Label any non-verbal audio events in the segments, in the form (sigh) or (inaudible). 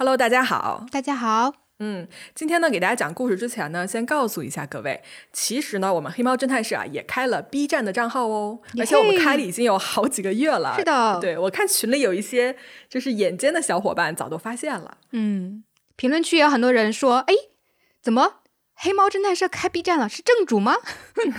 Hello，大家好。大家好，嗯，今天呢，给大家讲故事之前呢，先告诉一下各位，其实呢，我们黑猫侦探社啊也开了 B 站的账号哦，而且我们开了已经有好几个月了。是的对我看群里有一些就是眼尖的小伙伴早都发现了。嗯，评论区也有很多人说，哎，怎么黑猫侦探社开 B 站了？是正主吗？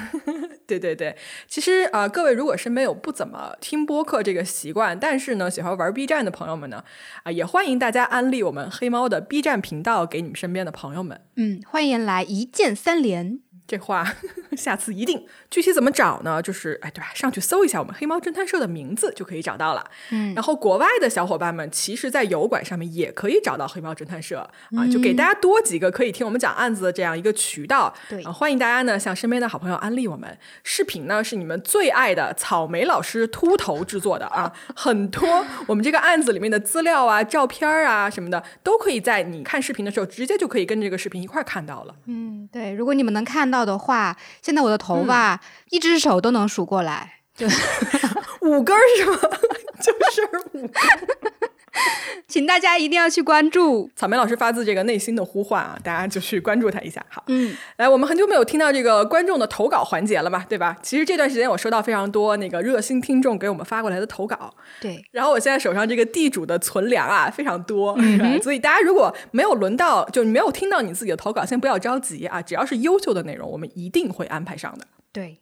(laughs) 对对对，其实呃，各位如果身边有不怎么听播客这个习惯，但是呢喜欢玩 B 站的朋友们呢，啊、也欢迎大家安利我们黑猫的 B 站频道给你们身边的朋友们。嗯，欢迎来一键三连。这话 (laughs) 下次一定。具体怎么找呢？就是哎，对吧？上去搜一下我们黑猫侦探社的名字就可以找到了。嗯然后国外的小伙伴们，其实，在油管上面也可以找到黑猫侦探社啊，就给大家多几个可以听我们讲案子的这样一个渠道。对啊，欢迎大家呢向身边的好朋友安利我们。视频呢是你们最爱的草莓老师秃头制作的啊，(laughs) 很多我们这个案子里面的资料啊、照片啊什么的，都可以在你看视频的时候直接就可以跟这个视频一块看到了。嗯，对，如果你们能看到的话，现在我的头发、一只手都能数过来。对 (laughs) 五根是吗？(laughs) 就是五。(laughs) 请大家一定要去关注。草莓老师发自这个内心的呼唤啊，大家就去关注他一下。好，嗯，来，我们很久没有听到这个观众的投稿环节了嘛，对吧？其实这段时间我收到非常多那个热心听众给我们发过来的投稿，对，然后我现在手上这个地主的存粮啊非常多，是所以大家如果没有轮到，就没有听到你自己的投稿，先不要着急啊，只要是优秀的内容，我们一定会安排上的。对，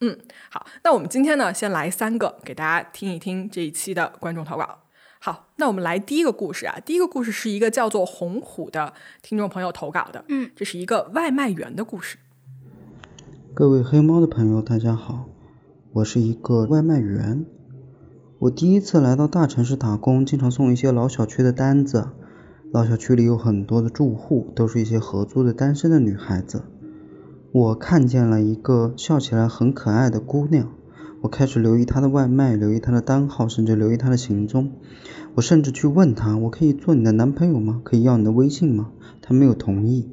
嗯，好，那我们今天呢，先来三个给大家听一听这一期的观众投稿。好，那我们来第一个故事啊，第一个故事是一个叫做红虎的听众朋友投稿的，嗯，这是一个外卖员的故事。各位黑猫的朋友，大家好，我是一个外卖员。我第一次来到大城市打工，经常送一些老小区的单子。老小区里有很多的住户，都是一些合租的单身的女孩子。我看见了一个笑起来很可爱的姑娘，我开始留意她的外卖，留意她的单号，甚至留意她的行踪。我甚至去问她：“我可以做你的男朋友吗？可以要你的微信吗？”她没有同意。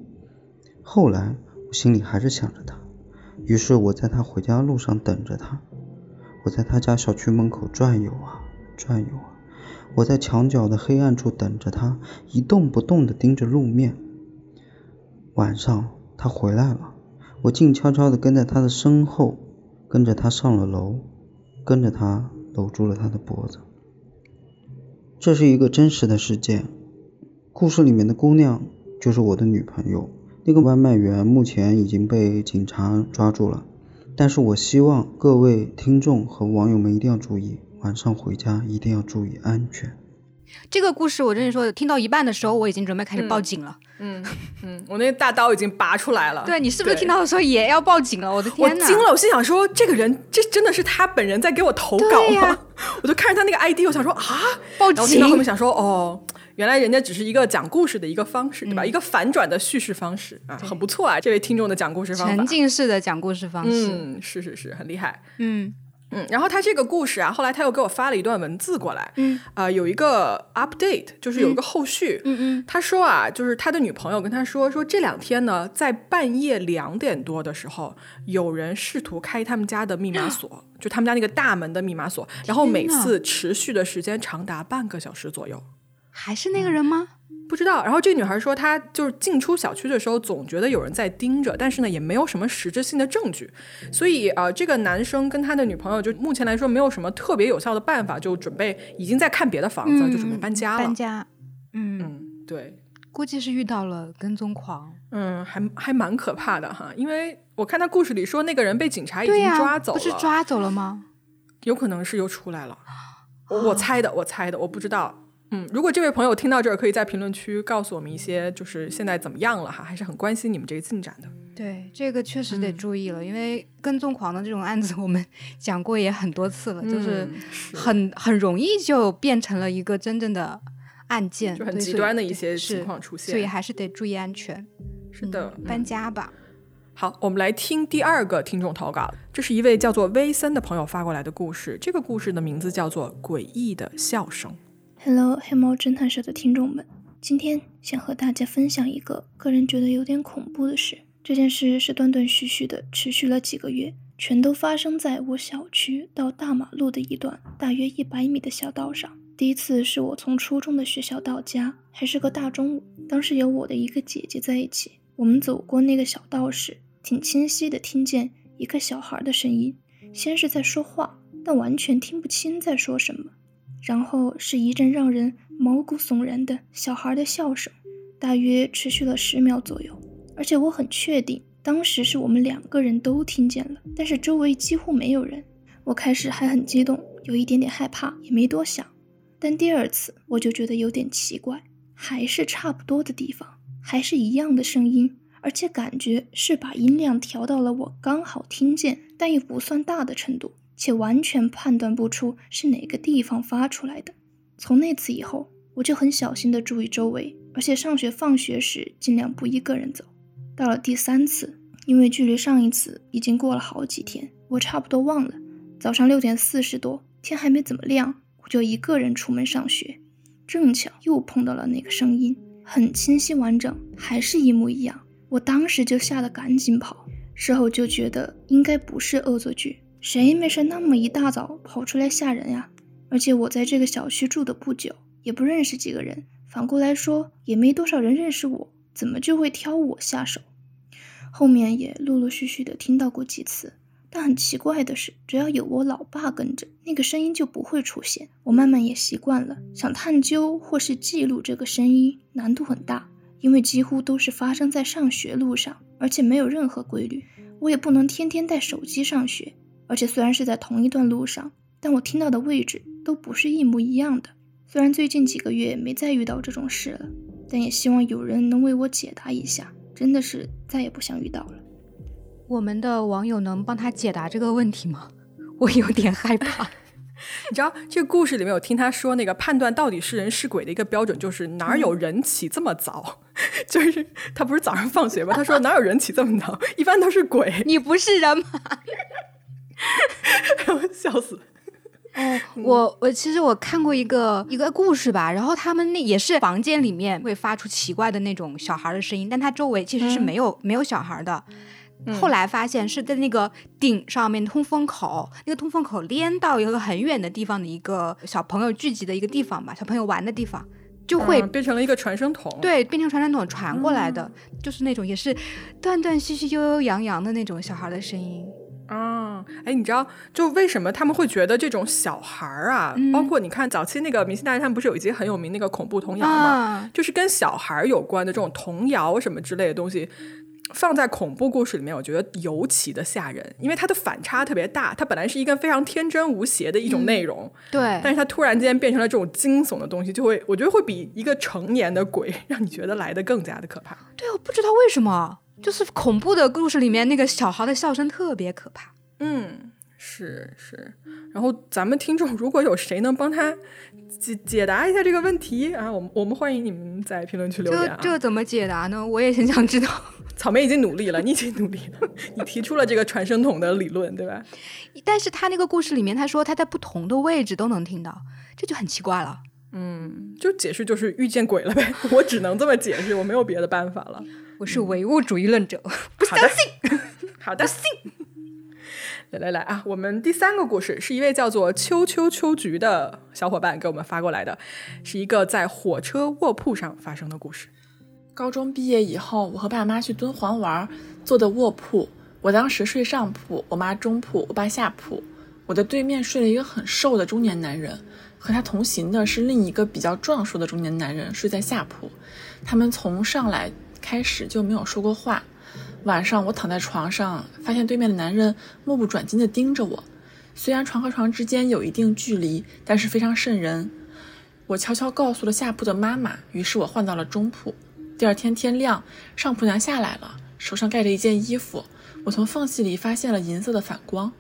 后来我心里还是想着她。于是我在他回家路上等着他，我在他家小区门口转悠啊转悠啊，我在墙角的黑暗处等着他，一动不动地盯着路面。晚上他回来了，我静悄悄地跟在他的身后，跟着他上了楼，跟着他搂住了他的脖子。这是一个真实的事件，故事里面的姑娘就是我的女朋友。那个外卖员目前已经被警察抓住了，但是我希望各位听众和网友们一定要注意，晚上回家一定要注意安全。这个故事我跟你说，听到一半的时候，我已经准备开始报警了。嗯嗯，我那个大刀已经拔出来了。对你是不是听到的时候也要报警了？我的我天呐！惊了，我心想说，这个人这真的是他本人在给我投稿吗？我就看着他那个 ID，我想说啊，报然后听到后面！想说，哦，原来人家只是一个讲故事的一个方式，对吧？嗯一个反转的叙事方式啊，很不错啊，这位听众的讲故事方法沉。浸式的讲故事方式。嗯，是是是，很厉害。嗯嗯，然后他这个故事啊，后来他又给我发了一段文字过来，嗯呃，有一个 update，就是有一个后续。嗯嗯他说啊，就是他的女朋友跟他说，说这两天呢，在半夜两点多的时候，有人试图开他们家的密码锁，(gasps) 就他们家那个大门的密码锁，然后每次持续的时间长达半个小时左右。还是那个人吗？不知道，然后这个女孩说，她就是进出小区的时候，总觉得有人在盯着，但是呢，也没有什么实质性的证据，所以呃，这个男生跟他的女朋友就目前来说没有什么特别有效的办法，就准备已经在看别的房子，就准备搬家了。搬家。嗯，嗯，对，估计是遇到了跟踪狂。嗯，还还蛮可怕的哈，因为我看他故事里说那个人被警察已经、抓走了，不是抓走了吗？有可能是又出来了，我我猜的，我猜的，我不知道。嗯，如果这位朋友听到这儿，可以在评论区告诉我们一些，就是现在怎么样了哈，还是很关心你们这个进展的。对，这个确实得嗯注意了，因为跟踪狂的这种案子我们 (laughs) 讲过也很多次了，就是很很容易就变成了一个真正的案件，就很极端的一些情况出现所以。还是得注意安全。是的，搬家吧。好，我们来听第二个听众投稿，这是一位叫做威森的朋友发过来的故事。这个故事的名字叫做《诡异的笑声》。Hello，黑猫侦探社的听众们，今天想和大家分享一个个人觉得有点恐怖的事。这件事是断断续续的，持续了几个月，全都发生在我小区到大马路的一段大约一百米的小道上。第一次是我从初中的学校到家，还是个大中午。当时有我的一个姐姐在一起，我们走过那个小道时，挺清晰的听见一个小孩的声音，先是在说话，但完全听不清在说什么，然后是一阵让人毛骨悚然的小孩的笑声，大约持续了十秒左右，而且我很确定当时是我们两个人都听见了，但是周围几乎没有人。我开始还很激动，有一点点害怕，也没多想。但第二次我就觉得有点奇怪，还是差不多的地方，还是一样的声音，而且感觉是把音量调到了我刚好听见但又不算大的程度，且完全判断不出是哪个地方发出来的。从那次以后，我就很小心地注意周围，而且上学放学时尽量不一个人走。到了第三次，因为距离上一次已经过了好几天，我差不多忘了。早上六点四十多，天还没怎么亮。我就一个人出门上学，正巧又碰到了那个声音，很清晰完整，还是一模一样。我当时就吓得赶紧跑，事后就觉得应该不是恶作剧，谁没事那么一大早跑出来吓人呀？而且我在这个小区住的不久，也不认识几个人，反过来说也没多少人认识我，怎么就会挑我下手？后面也陆陆续续的听到过几次。但很奇怪的是，只要有我老爸跟着，那个声音就不会出现。我慢慢也习惯了，想探究或是记录这个声音难度很大，因为几乎都是发生在上学路上，而且没有任何规律。我也不能天天带手机上学，而且虽然是在同一段路上，但我听到的位置都不是一模一样的。虽然最近几个月没再遇到这种事了，但也希望有人能为我解答一下。真的是再也不想遇到了。我们的网友能帮他解答这个问题吗？我有点害怕。(laughs) 你知道这个故事里面我听他说那个判断到底是人是鬼的一个标准，就是哪有人起这么早？(laughs) 就是他不是早上放学吗？他说哪有人起这么早？(laughs) 一般都是鬼。你不是人吗？(laughs) 笑死！哦，我我其实我看过一个一个故事吧，然后他们那也是房间里面会发出奇怪的那种小孩的声音，但他周围其实是没有没有小孩的。后来发现是在那个顶上面通风口，那个通风口连到一个很远的地方的一个小朋友聚集的一个地方吧，小朋友玩的地方，就会变成了一个传声筒。对，变成传声筒传过来的，就是那种也是断断续续、悠悠扬扬的那种小孩的声音。啊，哎，你知道就为什么他们会觉得这种小孩儿啊，包括你看早期那个《明星大侦探》不是有一集很有名那个恐怖童谣吗？就是跟小孩儿有关的这种童谣什么之类的东西。放在恐怖故事里面，我觉得尤其的吓人，因为它的反差特别大。它本来是一个非常天真无邪的一种内容，对，但是它突然间变成了这种惊悚的东西，就会我觉得会比一个成年的鬼让你觉得来的更加的可怕。对，我不知道为什么，就是恐怖的故事里面那个小孩的笑声特别可怕。嗯，是是。然后咱们听众如果有谁能帮他解解答一下这个问题啊，我们我们欢迎你们在评论区留言啊。这怎么解答呢？我也很想知道。(laughs) 草莓已经努力了，你已经努力了，你提出了这个传声筒的理论，对吧？但是他那个故事里面，他说他在不同的位置都能听到，这就很奇怪了。嗯，就解释就是遇见鬼了呗，(laughs) 我只能这么解释，我没有别的办法了。我是唯物主义论者，不相信。好的，信。(laughs) 来来来啊，我们第三个故事是一位叫做秋秋秋菊的小伙伴给我们发过来的，是一个在火车卧铺上发生的故事。高中毕业以后，我和爸妈去敦煌玩，坐的卧铺。我当时睡上铺，我妈中铺，我爸下铺。我的对面睡了一个很瘦的中年男人，和他同行的是另一个比较壮硕的中年男人，睡在下铺。他们从上来开始就没有说过话。晚上我躺在床上，发现对面的男人目不转睛地盯着我。虽然床和床之间有一定距离，但是非常瘆人。我悄悄告诉了下铺的妈妈，于是我换到了中铺。第二天天亮，上铺娘下来了，手上盖着一件衣服。我从缝隙里发现了银色的反光。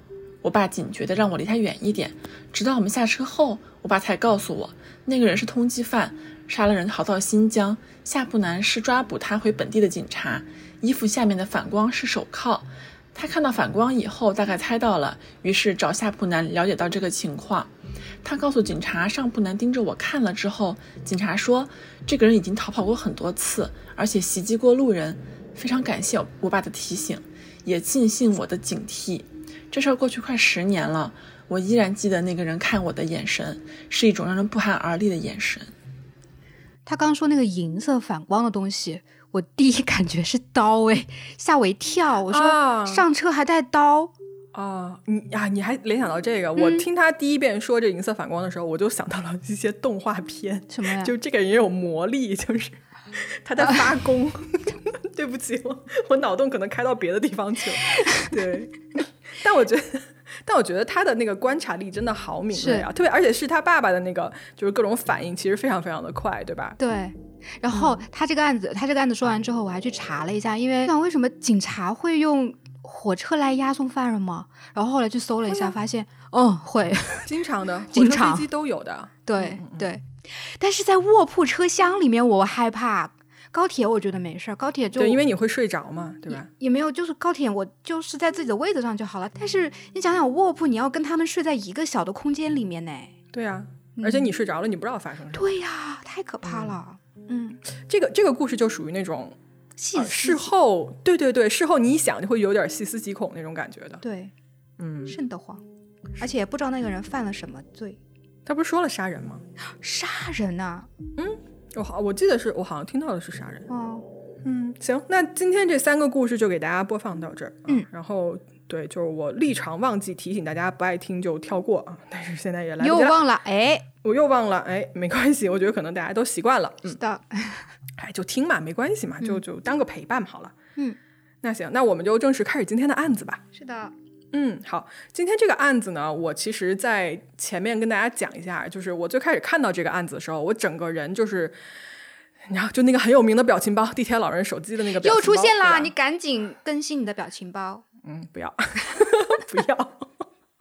我爸警觉地让我离他远一点，直到我们下车后，我爸才告诉我，那个人是通缉犯，杀了人逃到新疆。下铺男是抓捕他回本地的警察。衣服下面的反光是手铐。他看到反光以后，大概猜到了，于是找下铺男了解到这个情况。他告诉警察，上铺男盯着我看了之后，警察说，这个人已经逃跑过很多次，而且袭击过路人。非常感谢我爸的提醒，也尽信我的警惕。这事儿过去快十年了，我依然记得那个人看我的眼神，是一种让人不寒而栗的眼神。他刚说那个银色反光的东西，我第一感觉是刀，哎，吓我一跳。我说上车还带刀。哦，你呀，你还联想到这个？我听他第一遍说这银色反光的时候，我就想到了一些动画片。什么呀？就这个人有魔力，就是他在发 (laughs) 功。(laughs) 对不起，我我脑洞可能开到别的地方去了。(laughs) 对，但我觉得，但我觉得他的那个观察力真的好敏锐啊！特别，而且是他爸爸的那个，就是各种反应，其实非常非常的快，对吧？对。然后他这个案子，他这个案子说完之后，我还去查了一下，因为想为什么警察会用。火车来押送犯人吗？然后后来去搜了一下，发现，哦，会，经常的，(laughs) 经常飞机都有的，对对。但是在卧铺车厢里面，我害怕。高铁我觉得没事儿，高铁就对，因为你会睡着嘛，对吧？也没有，就是高铁我就是在自己的位子上就好了。但是你想想，卧铺你要跟他们睡在一个小的空间里面呢？对呀，而且你睡着了，你不知道发生什么。对呀，太可怕了。嗯，这个这个故事就属于那种细。事后，对对对，事后你一想就会有点细思极恐那种感觉的。对，嗯，瘆得慌，而且不知道那个人犯了什么罪。他不是说了杀人吗？杀人呐？嗯，我好，我记得是我好像听到的是杀人。哦，嗯，行，那今天这三个故事就给大家播放到这儿。嗯，然后对，就是我立场忘记提醒大家不爱听就跳过啊，但是现在也来又忘了，哎，我又忘了，哎，没关系，我觉得可能大家都习惯了。是的。(laughs) 哎，就听嘛，没关系嘛，就就当个陪伴好了。嗯，那行，那我们就正式开始今天的案子吧。是的，嗯，好，今天这个案子呢，我其实，在前面跟大家讲一下，就是我最开始看到这个案子的时候，我整个人就是，你知道，就那个很有名的表情包，地铁老人手机的那个表情包又出现了，你赶紧更新你的表情包。嗯，(laughs) 不要，(laughs) 不要，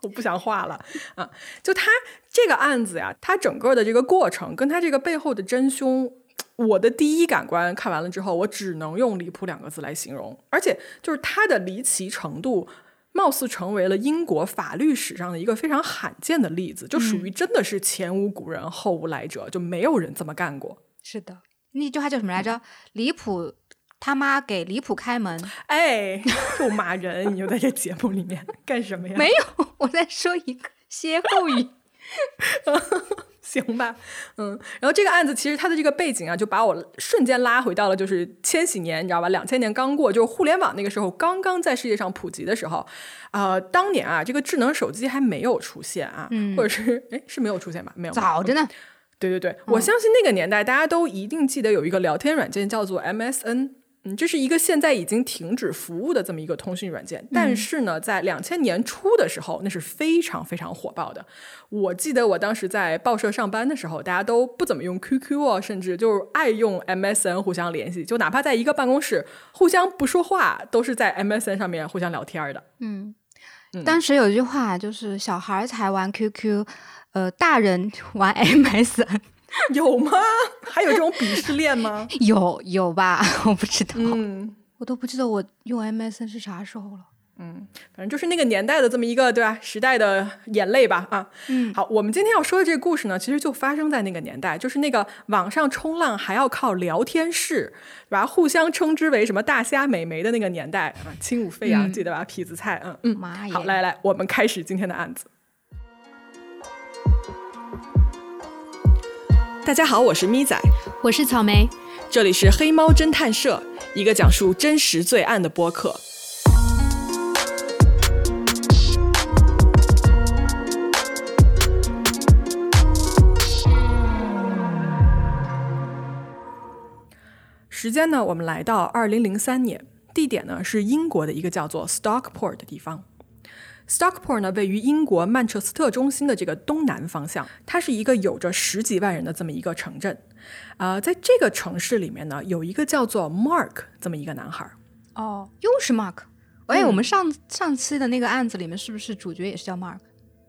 我不想画了啊！就他这个案子呀，他整个的这个过程，跟他这个背后的真凶。我的第一感官看完了之后，我只能用离谱两个字来形容，而且就是他的离奇程度，貌似成为了英国法律史上的一个非常罕见的例子，就属于真的是前无古人后无来者，就没有人这么干过。是的，那句话叫什么来着？离谱他妈给离谱开门！哎，又骂人！你又在这节目里面干什么呀？没有，我在说一个歇后语。(laughs) 行吧，嗯，然后这个案子其实它的这个背景啊，就把我瞬间拉回到了就是千禧年，你知道吧？两千年刚过，就是互联网那个时候刚刚在世界上普及的时候，呃，当年啊，这个智能手机还没有出现啊，或者是哎是没有出现吧？没有，早着呢。对对对，我相信那个年代大家都一定记得有一个聊天软件叫做 MSN。嗯，这是一个现在已经停止服务的这么一个通讯软件，但是呢，在两千年初的时候，那是非常非常火爆的。我记得我当时在报社上班的时候，大家都不怎么用 QQ 啊，甚至就是爱用 MSN 互相联系，就哪怕在一个办公室互相不说话，都是在 MSN 上面互相聊天的。嗯，当时有一句话就是“小孩才玩 QQ，呃，大人玩 MSN”。(laughs) 有吗？还有这种鄙视链吗？(laughs) 有有吧？(laughs) 我不知道，嗯，我都不记得我用 MSN 是啥时候了。嗯，反正就是那个年代的这么一个对吧？时代的眼泪吧啊。嗯，好，我们今天要说的这个故事呢，其实就发生在那个年代，就是那个网上冲浪还要靠聊天室，对吧？互相称之为什么大虾美眉的那个年代啊，轻舞飞扬，记得吧？痞子蔡，嗯嗯，妈好，来来，我们开始今天的案子。大家好，我是咪仔，我是草莓，这里是黑猫侦探社，一个讲述真实罪案的播客。时间呢，我们来到二零零三年，地点呢是英国的一个叫做 Stockport 的地方。Stockport 呢，位于英国曼彻斯特中心的这个东南方向，它是一个有着十几万人的这么一个城镇。啊，在这个城市里面呢，有一个叫做 Mark 这么一个男孩。哦，又是 Mark。哎，我们上上期的那个案子里面，是不是主角也是叫 Mark？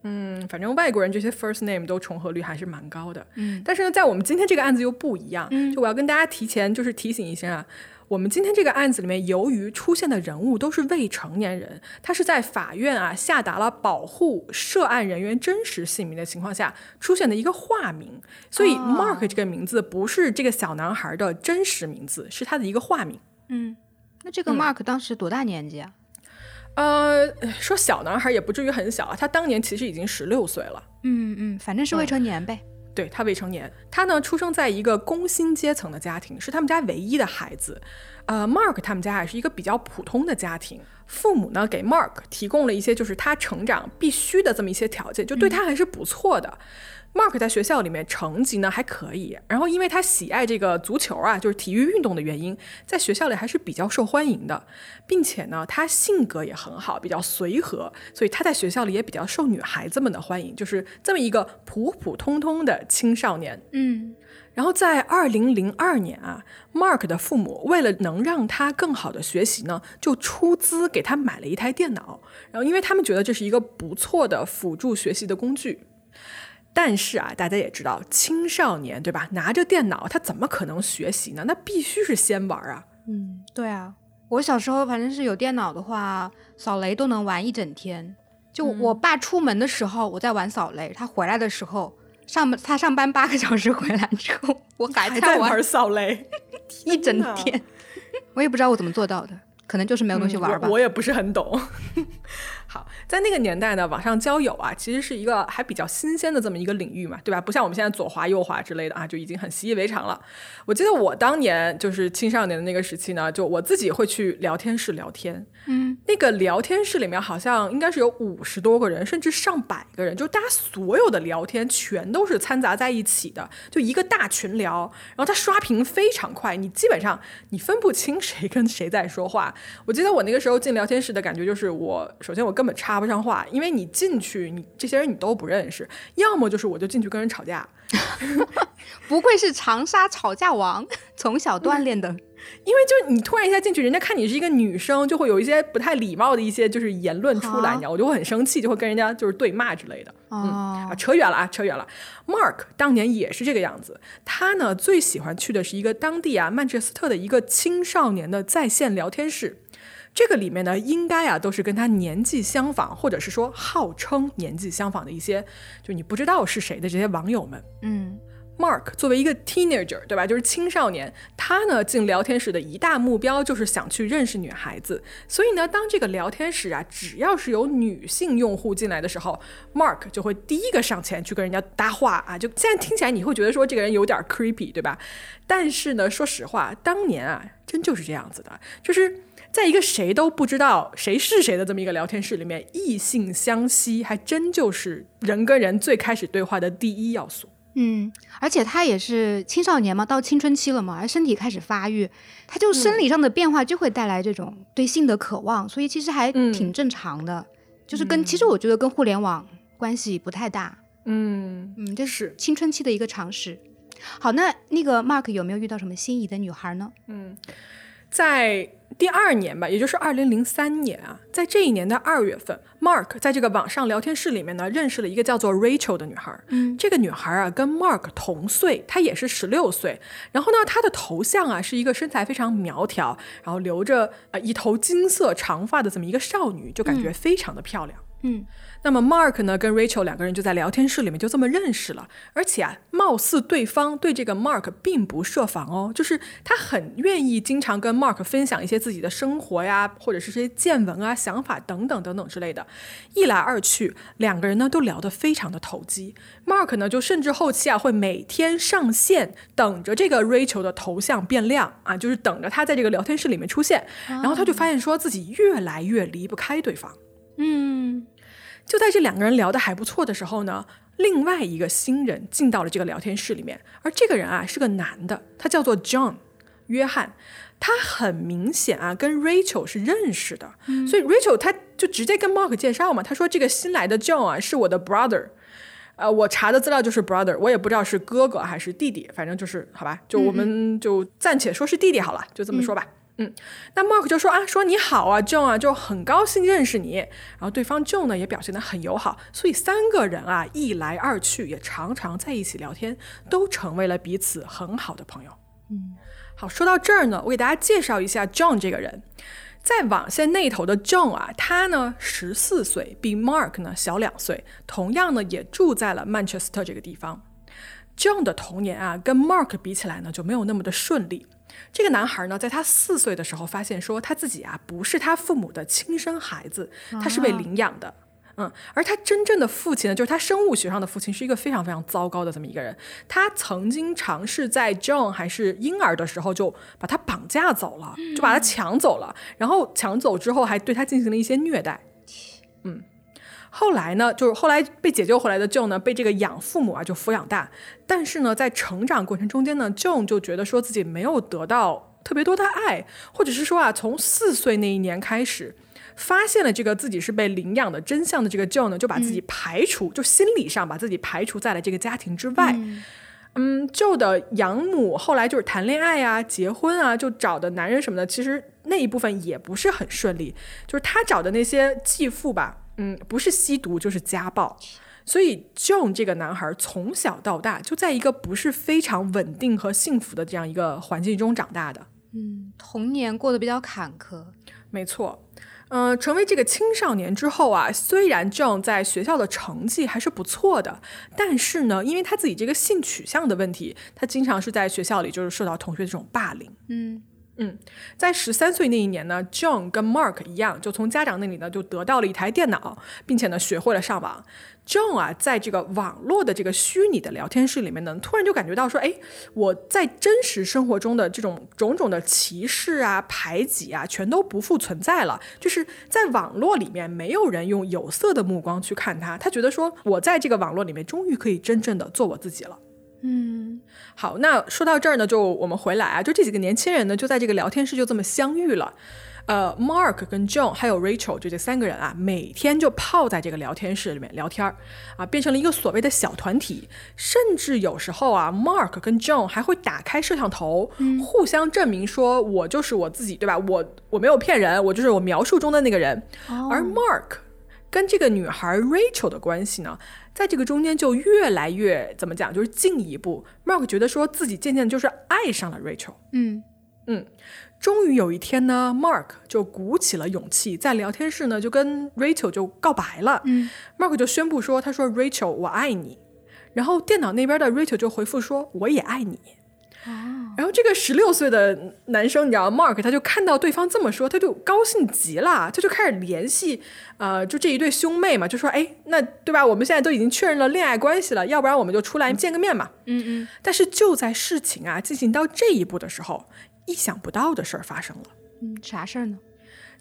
嗯，反正外国人这些 first name 都重合率还是蛮高的。嗯，但是呢，在我们今天这个案子又不一样。嗯，就我要跟大家提前就是提醒一下啊。我们今天这个案子里面，由于出现的人物都是未成年人，他是在法院啊下达了保护涉案人员真实姓名的情况下出现的一个化名，所以 Mark 这个名字不是这个小男孩的真实名字，是他的一个化名。嗯，那这个 Mark 当时多大年纪啊？呃，说小男孩也不至于很小啊，他当年其实已经十六岁了。嗯嗯，反正是未成年呗。对他未成年，他呢出生在一个工薪阶层的家庭，是他们家唯一的孩子。呃，Mark 他们家也是一个比较普通的家庭，父母呢给 Mark 提供了一些就是他成长必须的这么一些条件，就对他还是不错的。Mark 在学校里面成绩呢还可以，然后因为他喜爱这个足球啊，就是体育运动的原因，在学校里还是比较受欢迎的，并且呢，他性格也很好，比较随和，所以他在学校里也比较受女孩子们的欢迎，就是这么一个普普通通的青少年。嗯，然后在二零零二年啊，Mark 的父母为了能让他更好的学习呢，就出资给他买了一台电脑，然后因为他们觉得这是一个不错的辅助学习的工具。但是啊，大家也知道，青少年对吧？拿着电脑，他怎么可能学习呢？那必须是先玩啊。嗯，对啊，我小时候反正是有电脑的话，扫雷都能玩一整天。就我爸出门的时候，我在玩扫雷；他回来的时候，上他上班八个小时回来之后，我还在玩扫雷 (laughs) 一整天。我也不知道我怎么做到的，可能就是没有东西玩吧。我也不是很懂。好，在那个年代呢，网上交友啊，其实是一个还比较新鲜的这么一个领域嘛，对吧？不像我们现在左滑右滑之类的啊，就已经很习以为常了。我记得我当年就是青少年的那个时期呢，就我自己会去聊天室聊天。嗯，那个聊天室里面好像应该是有五十多个人，甚至上百个人，就大家所有的聊天全都是掺杂在一起的，就一个大群聊。然后它刷屏非常快，你基本上你分不清谁跟谁在说话。我记得我那个时候进聊天室的感觉就是，我首先我根本插不上话，因为你进去，你这些人你都不认识，要么就是我就进去跟人吵架。(laughs) 不愧是长沙吵架王，从小锻炼的。(laughs) 因为就你突然一下进去，人家看你是一个女生，就会有一些不太礼貌的一些就是言论出来，你知道，我就会很生气，就会跟人家就是对骂之类的。嗯啊，扯远了啊，扯远了。Mark 当年也是这个样子，他呢最喜欢去的是一个当地啊曼彻斯特的一个青少年的在线聊天室。这个里面呢，应该啊都是跟他年纪相仿，或者是说号称年纪相仿的一些，就你不知道是谁的这些网友们。嗯，Mark 作为一个 teenager，对吧？就是青少年，他呢进聊天室的一大目标就是想去认识女孩子。所以呢，当这个聊天室啊，只要是有女性用户进来的时候，Mark 就会第一个上前去跟人家搭话啊。就现在听起来你会觉得说这个人有点 creepy，对吧？但是呢，说实话，当年啊，真就是这样子的，就是。在一个谁都不知道谁是谁的这么一个聊天室里面，异性相吸，还真就是人跟人最开始对话的第一要素。嗯，而且他也是青少年嘛，到青春期了嘛，而身体开始发育，他就生理上的变化就会带来这种对性的渴望，所以其实还挺正常的。就是跟其实我觉得跟互联网关系不太大。嗯嗯，这是青春期的一个常识。好，那那个 Mark 有没有遇到什么心仪的女孩呢？嗯，在。第二年吧，也就是二零零三年啊，在这一年的二月份，Mark 在这个网上聊天室里面呢，认识了一个叫做 Rachel 的女孩。嗯，这个女孩啊，跟 Mark 同岁，她也是十六岁。然后呢，她的头像啊，是一个身材非常苗条，然后留着呃一头金色长发的这么一个少女，就感觉非常的漂亮。嗯。那么 Mark 呢，跟 Rachel 两个人就在聊天室里面就这么认识了，而且啊，貌似对方对这个 Mark 并不设防哦，就是他很愿意经常跟 Mark 分享一些自己的生活呀，或者是这些见闻啊、想法等等等等之类的。一来二去，两个人呢都聊得非常的投机。Mark 呢就甚至后期啊会每天上线，等着这个 Rachel 的头像变亮啊，就是等着他在这个聊天室里面出现。然后他就发现说自己越来越离不开对方。嗯。就在这两个人聊得还不错的时候呢，另外一个新人进到了这个聊天室里面，而这个人啊是个男的，他叫做 John，约翰，他很明显啊跟 Rachel 是认识的，所以 Rachel 他就直接跟 Mark 介绍嘛，他说这个新来的 John 啊是我的 brother，呃，我查的资料就是 brother，我也不知道是哥哥还是弟弟，反正就是好吧，就我们就暂且说是弟弟好了，就这么说吧。嗯，那 Mark 就说啊，说你好啊，John 啊，就很高兴认识你。然后对方 John 呢也表现得很友好，所以三个人啊一来二去也常常在一起聊天，都成为了彼此很好的朋友。嗯，好，说到这儿呢，我给大家介绍一下 John 这个人。在网线那头的 John 啊，他呢十四岁，比 Mark 呢小两岁，同样呢也住在了曼彻斯特这个地方。John 的童年啊，跟 Mark 比起来呢就没有那么的顺利。这个男孩呢，在他四岁的时候发现说他自己啊不是他父母的亲生孩子，他是被领养的。嗯，而他真正的父亲呢，就是他生物学上的父亲，是一个非常非常糟糕的这么一个人。他曾经尝试在 John 还是婴儿的时候就把他绑架走了，就把他抢走了，然后抢走之后还对他进行了一些虐待。嗯，后来呢，就是后来被解救回来的 John 呢，被这个养父母啊就抚养大，但是呢，在成长过程中间呢，John 就觉得说自己没有得到特别多的爱，或者是说啊，从四岁那一年开始。发现了这个自己是被领养的真相的这个 Joe 呢，就把自己排除，就心理上把自己排除在了这个家庭之外。嗯，Joe 的养母后来就是谈恋爱啊、结婚啊，就找的男人什么的，其实那一部分也不是很顺利。就是他找的那些继父吧，嗯，不是吸毒就是家暴。所以，John 这个男孩从小到大就在一个不是非常稳定和幸福的这样一个环境中长大的。嗯，童年过得比较坎坷。没错。嗯，成为这个青少年之后啊，虽然 John 在学校的成绩还是不错的，但是呢，因为他自己这个性取向的问题，他经常是在学校里就是受到同学这种霸凌。嗯。嗯，在十三岁那一年呢，John 跟 Mark 一样，就从家长那里呢就得到了一台电脑，并且呢学会了上网。John 啊，在这个网络的这个虚拟的聊天室里面呢，突然就感觉到说，哎，我在真实生活中的这种种种的歧视啊、排挤啊，全都不复存在了。就是在网络里面，没有人用有色的目光去看他，他觉得说，我在这个网络里面，终于可以真正的做我自己了。嗯，好，那说到这儿呢，就我们回来啊，就这几个年轻人呢，就在这个聊天室就这么相遇了。呃，Mark 跟 John 还有 Rachel 就这三个人啊，每天就泡在这个聊天室里面聊天儿啊，变成了一个所谓的小团体。甚至有时候啊，Mark 跟 John 还会打开摄像头，互相证明说我就是我自己，对吧？我我没有骗人，我就是我描述中的那个人。而 Mark 跟这个女孩 Rachel 的关系呢？在这个中间就越来越怎么讲，就是进一步。Mark 觉得说自己渐渐就是爱上了 Rachel。嗯嗯，终于有一天呢，Mark 就鼓起了勇气，在聊天室呢就跟 Rachel 就告白了。嗯，Mark 就宣布说：“他说 Rachel，我爱你。”然后电脑那边的 Rachel 就回复说：“我也爱你。”然后这个十六岁的男生，你知道，Mark 他就看到对方这么说，他就高兴极了，他就开始联系，呃，就这一对兄妹嘛，就说，哎，那对吧？我们现在都已经确认了恋爱关系了，要不然我们就出来见个面嘛。嗯嗯。但是就在事情啊进行到这一步的时候，意想不到的事儿发生了。嗯，啥事儿呢？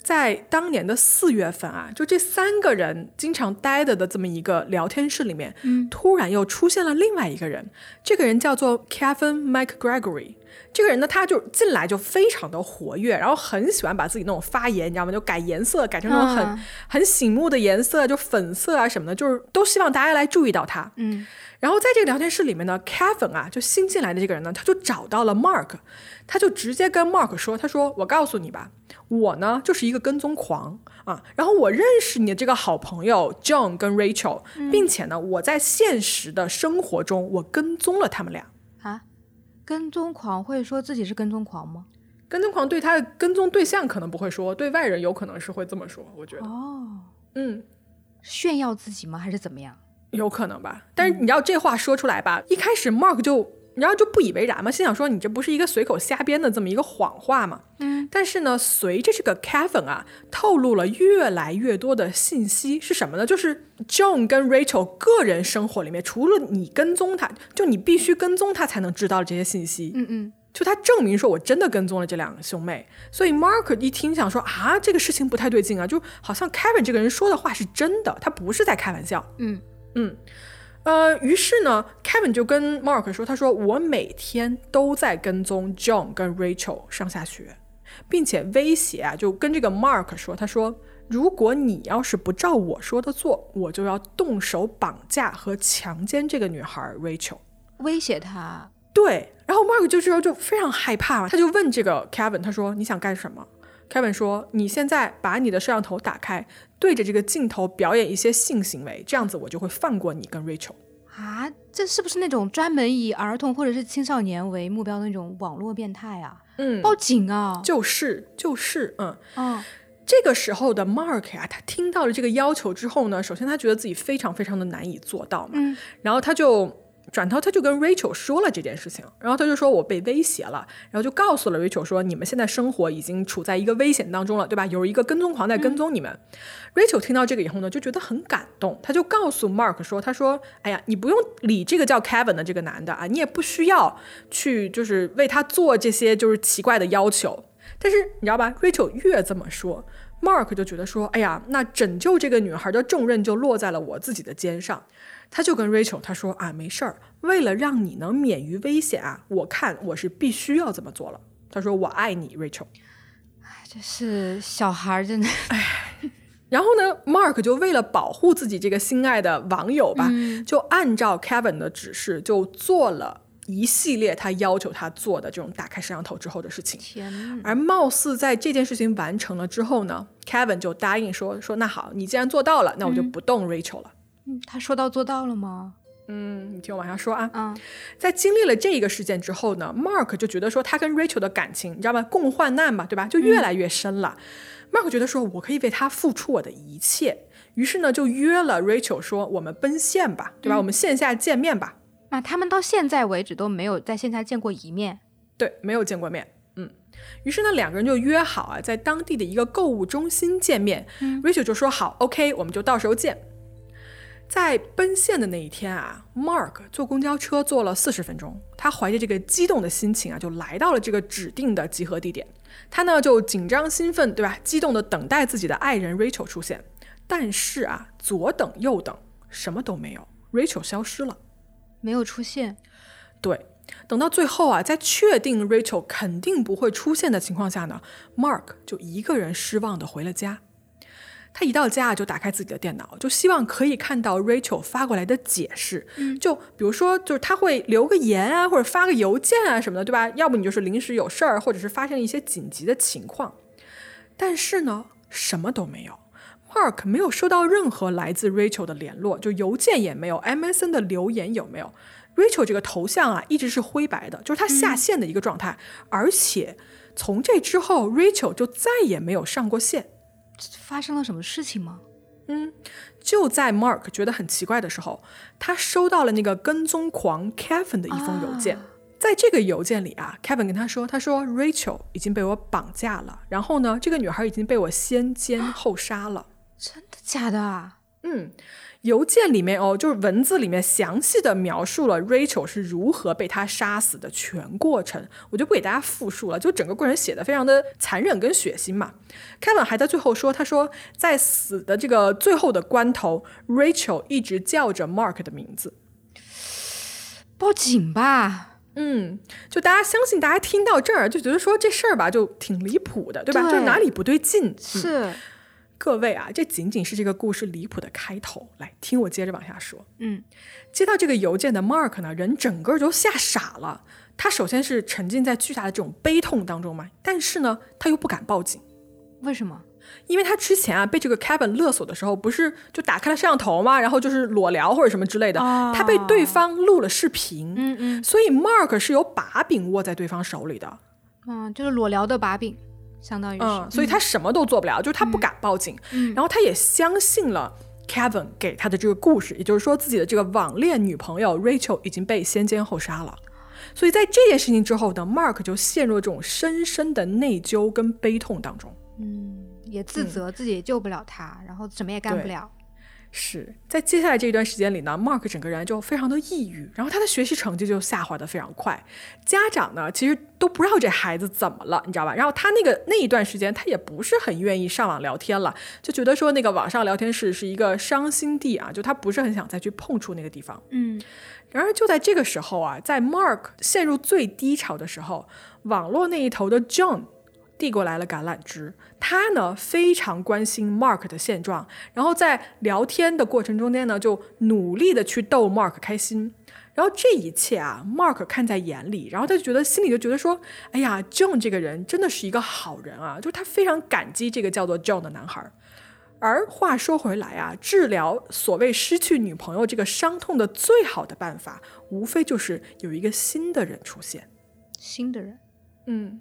在当年的四月份啊，就这三个人经常待的的这么一个聊天室里面，嗯，突然又出现了另外一个人，这个人叫做 Kevin McGregory。这个人呢，他就进来就非常的活跃，然后很喜欢把自己那种发言，你知道吗？就改颜色，改成那种很很醒目的颜色，就粉色啊什么的，就是都希望大家来注意到他。嗯，然后在这个聊天室里面呢，Kevin 啊，就新进来的这个人呢，他就找到了 Mark，他就直接跟 Mark 说：“他说我告诉你吧，我呢就是一个跟踪狂啊，然后我认识你的这个好朋友 John 跟 Rachel，并且呢，我在现实的生活中我跟踪了他们俩。”跟踪狂会说自己是跟踪狂吗？跟踪狂对他的跟踪对象可能不会说，对外人有可能是会这么说。我觉得哦，嗯，炫耀自己吗？还是怎么样？有可能吧。但是你知道这话说出来吧，一开始 Mark 就。然后就不以为然嘛，心想说你这不是一个随口瞎编的这么一个谎话嘛？嗯。但是呢，随着这个 Kevin 啊透露了越来越多的信息，是什么呢？就是 John 跟 Rachel 个人生活里面，除了你跟踪他，就你必须跟踪他才能知道这些信息。嗯嗯。就他证明说我真的跟踪了这两个兄妹，所以 Mark 一听想说啊，这个事情不太对劲啊，就好像 Kevin 这个人说的话是真的，他不是在开玩笑。嗯嗯。呃，于是呢，Kevin 就跟 Mark 说：“他说我每天都在跟踪 John 跟 Rachel 上下学，并且威胁啊，就跟这个 Mark 说：他说如果你要是不照我说的做，我就要动手绑架和强奸这个女孩 Rachel。威胁他？对。然后 Mark 就这时候就非常害怕，他就问这个 Kevin，他说你想干什么？Kevin 说你现在把你的摄像头打开。”对着这个镜头表演一些性行为，这样子我就会放过你跟 Rachel 啊！这是不是那种专门以儿童或者是青少年为目标的那种网络变态啊？嗯，报警啊！就是就是，嗯嗯。这个时候的 Mark 啊，他听到了这个要求之后呢，首先他觉得自己非常非常的难以做到嘛，嗯，然后他就转头他就跟 Rachel 说了这件事情，然后他就说我被威胁了，然后就告诉了 Rachel 说你们现在生活已经处在一个危险当中了，对吧？有一个跟踪狂在跟踪你们。Rachel 听到这个以后呢，就觉得很感动，他就告诉 Mark 说，他说，哎呀，你不用理这个叫 Kevin 的这个男的啊，你也不需要去就是为他做这些就是奇怪的要求。但是你知道吧，Rachel 越这么说，Mark 就觉得说，哎呀，那拯救这个女孩的重任就落在了我自己的肩上。他就跟 Rachel 他说啊，没事儿，为了让你能免于危险啊，我看我是必须要这么做了。他说我爱你，Rachel。哎，这是小孩真的，哎。然后呢，Mark 就为了保护自己这个心爱的网友吧，就按照 Kevin 的指示，就做了一系列他要求他做的这种打开摄像头之后的事情。天而貌似在这件事情完成了之后呢，Kevin 就答应说说那好，你既然做到了，那我就不动 Rachel 了。嗯，他说到做到了吗？嗯，你听我往下说啊。嗯，在经历了这一个事件之后呢，Mark 就觉得说他跟 Rachel 的感情，你知道吧？共患难嘛，对吧？就越来越深了。Mark 觉得说我可以为他付出我的一切，于是呢就约了 Rachel 说我们奔现吧，对吧？我们线下见面吧。那他们到现在为止都没有在线下见过一面。对，没有见过面。嗯，于是呢两个人就约好啊，在当地的一个购物中心见面。Rachel 就说好，OK，我们就到时候见。在奔现的那一天啊，Mark 坐公交车坐了四十分钟，他怀着这个激动的心情啊，就来到了这个指定的集合地点。他呢就紧张兴奋，对吧？激动的等待自己的爱人 Rachel 出现。但是啊，左等右等，什么都没有，Rachel 消失了，没有出现。对，等到最后啊，在确定 Rachel 肯定不会出现的情况下呢，Mark 就一个人失望的回了家。他一到家就打开自己的电脑，就希望可以看到 Rachel 发过来的解释。嗯，就比如说，就是他会留个言啊，或者发个邮件啊什么的，对吧？要不你就是临时有事儿，或者是发生一些紧急的情况。但是呢，什么都没有。Mark 没有收到任何来自 Rachel 的联络，就邮件也没有，MSN 的留言有没有？Rachel 这个头像啊，一直是灰白的，就是他下线的一个状态。而且从这之后，Rachel 就再也没有上过线。发生了什么事情吗？嗯，就在 Mark 觉得很奇怪的时候，他收到了那个跟踪狂 Kevin 的一封邮件。在这个邮件里啊，Kevin 跟他说：“他说 Rachel 已经被我绑架了，然后呢，这个女孩已经被我先奸后杀了。”真的假的？嗯。邮件里面哦，就是文字里面详细的描述了 Rachel 是如何被他杀死的全过程，我就不给大家复述了。就整个过程写的非常的残忍跟血腥嘛。Kevin 还在最后说，他说在死的这个最后的关头，Rachel 一直叫着 Mark 的名字。报警吧，嗯，就大家相信，大家听到这儿就觉得说这事儿吧，就挺离谱的，对吧？对就哪里不对劲？是。各位啊，这仅仅是这个故事离谱的开头。来听我接着往下说。嗯，接到这个邮件的 Mark 呢，人整个就吓傻了。他首先是沉浸在巨大的这种悲痛当中嘛，但是呢，他又不敢报警。为什么？因为他之前啊被这个 Kevin 勒索的时候，不是就打开了摄像头嘛，然后就是裸聊或者什么之类的，他被对方录了视频。嗯嗯，所以 Mark 是有把柄握在对方手里的。嗯，就是裸聊的把柄。相当于是，所以他什么都做不了，就是他不敢报警，然后他也相信了 Kevin 给他的这个故事，也就是说自己的这个网恋女朋友 Rachel 已经被先奸后杀了，所以在这件事情之后呢，Mark 就陷入了这种深深的内疚跟悲痛当中，嗯，也自责自己也救不了他，然后什么也干不了。是在接下来这一段时间里呢，Mark 整个人就非常的抑郁，然后他的学习成绩就下滑的非常快。家长呢，其实都不知道这孩子怎么了，你知道吧？然后他那个那一段时间，他也不是很愿意上网聊天了，就觉得说那个网上聊天室是一个伤心地啊，就他不是很想再去碰触那个地方。嗯。然而就在这个时候啊，在 Mark 陷入最低潮的时候，网络那一头的 John。递过来了橄榄枝，他呢非常关心 Mark 的现状，然后在聊天的过程中间呢，就努力的去逗 Mark 开心。然后这一切啊，Mark 看在眼里，然后他就觉得心里就觉得说，哎呀，John 这个人真的是一个好人啊，就是他非常感激这个叫做 John 的男孩。而话说回来啊，治疗所谓失去女朋友这个伤痛的最好的办法，无非就是有一个新的人出现，新的人，嗯。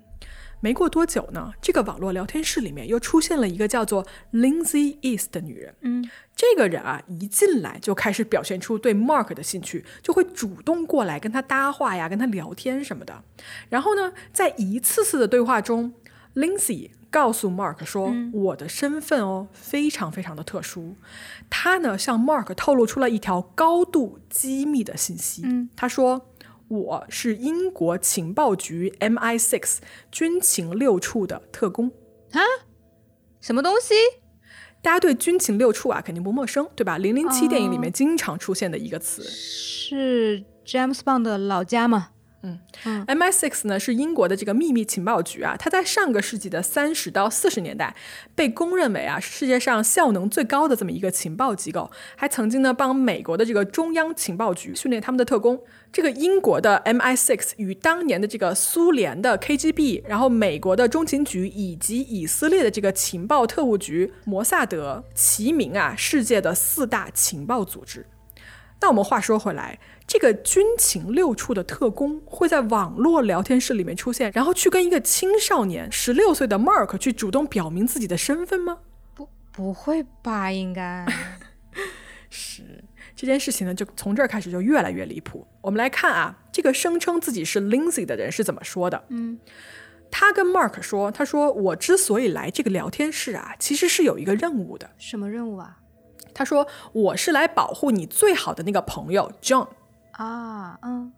没过多久呢，这个网络聊天室里面又出现了一个叫做 Lindsay East 的女人。嗯，这个人啊，一进来就开始表现出对 Mark 的兴趣，就会主动过来跟他搭话呀，跟他聊天什么的。然后呢，在一次次的对话中，Lindsay 告诉 Mark 说：“我的身份哦，非常非常的特殊。”他呢，向 Mark 透露出了一条高度机密的信息。嗯，他说。我是英国情报局 MI6 军情六处的特工啊，什么东西？大家对军情六处啊肯定不陌生，对吧？零零七电影里面经常出现的一个词，是 James Bond 的老家吗？嗯，MI6 呢是英国的这个秘密情报局啊，它在上个世纪的三十到四十年代被公认为啊是世界上效能最高的这么一个情报机构，还曾经呢帮美国的这个中央情报局训练他们的特工。这个英国的 MI6 与当年的这个苏联的 KGB，然后美国的中情局以及以色列的这个情报特务局摩萨德齐名啊，世界的四大情报组织。那我们话说回来，这个军情六处的特工会在网络聊天室里面出现，然后去跟一个青少年十六岁的 Mark 去主动表明自己的身份吗？不，不会吧？应该 (laughs) 是。这件事情呢，就从这儿开始就越来越离谱。我们来看啊，这个声称自己是 Lindsay 的人是怎么说的？嗯，他跟 Mark 说：“他说我之所以来这个聊天室啊，其实是有一个任务的。什么任务啊？他说我是来保护你最好的那个朋友 John 啊，嗯。”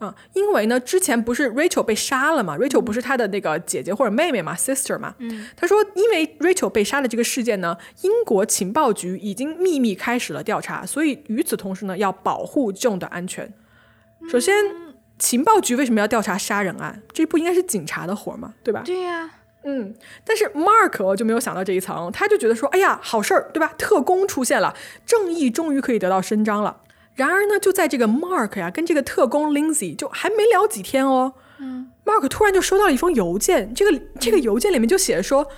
嗯，因为呢，之前不是 Rachel 被杀了嘛？Rachel 不是他的那个姐姐或者妹妹嘛，sister 嘛。嗯，他说，因为 Rachel 被杀的这个事件呢，英国情报局已经秘密开始了调查，所以与此同时呢，要保护 John 的安全。首先，情报局为什么要调查杀人案？这不应该是警察的活吗？对吧？对呀。嗯，但是 Mark 就没有想到这一层，他就觉得说，哎呀，好事儿，对吧？特工出现了，正义终于可以得到伸张了。然而呢，就在这个 Mark 呀跟这个特工 Lindsay 就还没聊几天哦，嗯，Mark 突然就收到了一封邮件，这个这个邮件里面就写着说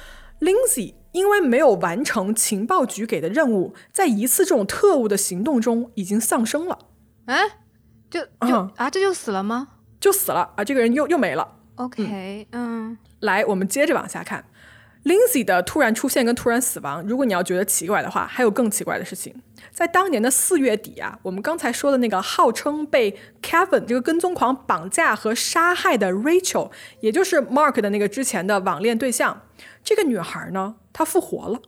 ，Lindsay 因为没有完成情报局给的任务，在一次这种特务的行动中已经丧生了。哎，就就啊，这就死了吗？就死了啊，这个人又又没了。OK，嗯，来，我们接着往下看。Lindsay 的突然出现跟突然死亡，如果你要觉得奇怪的话，还有更奇怪的事情。在当年的四月底啊，我们刚才说的那个号称被 Kevin 这个跟踪狂绑架和杀害的 Rachel，也就是 Mark 的那个之前的网恋对象，这个女孩呢，她复活了。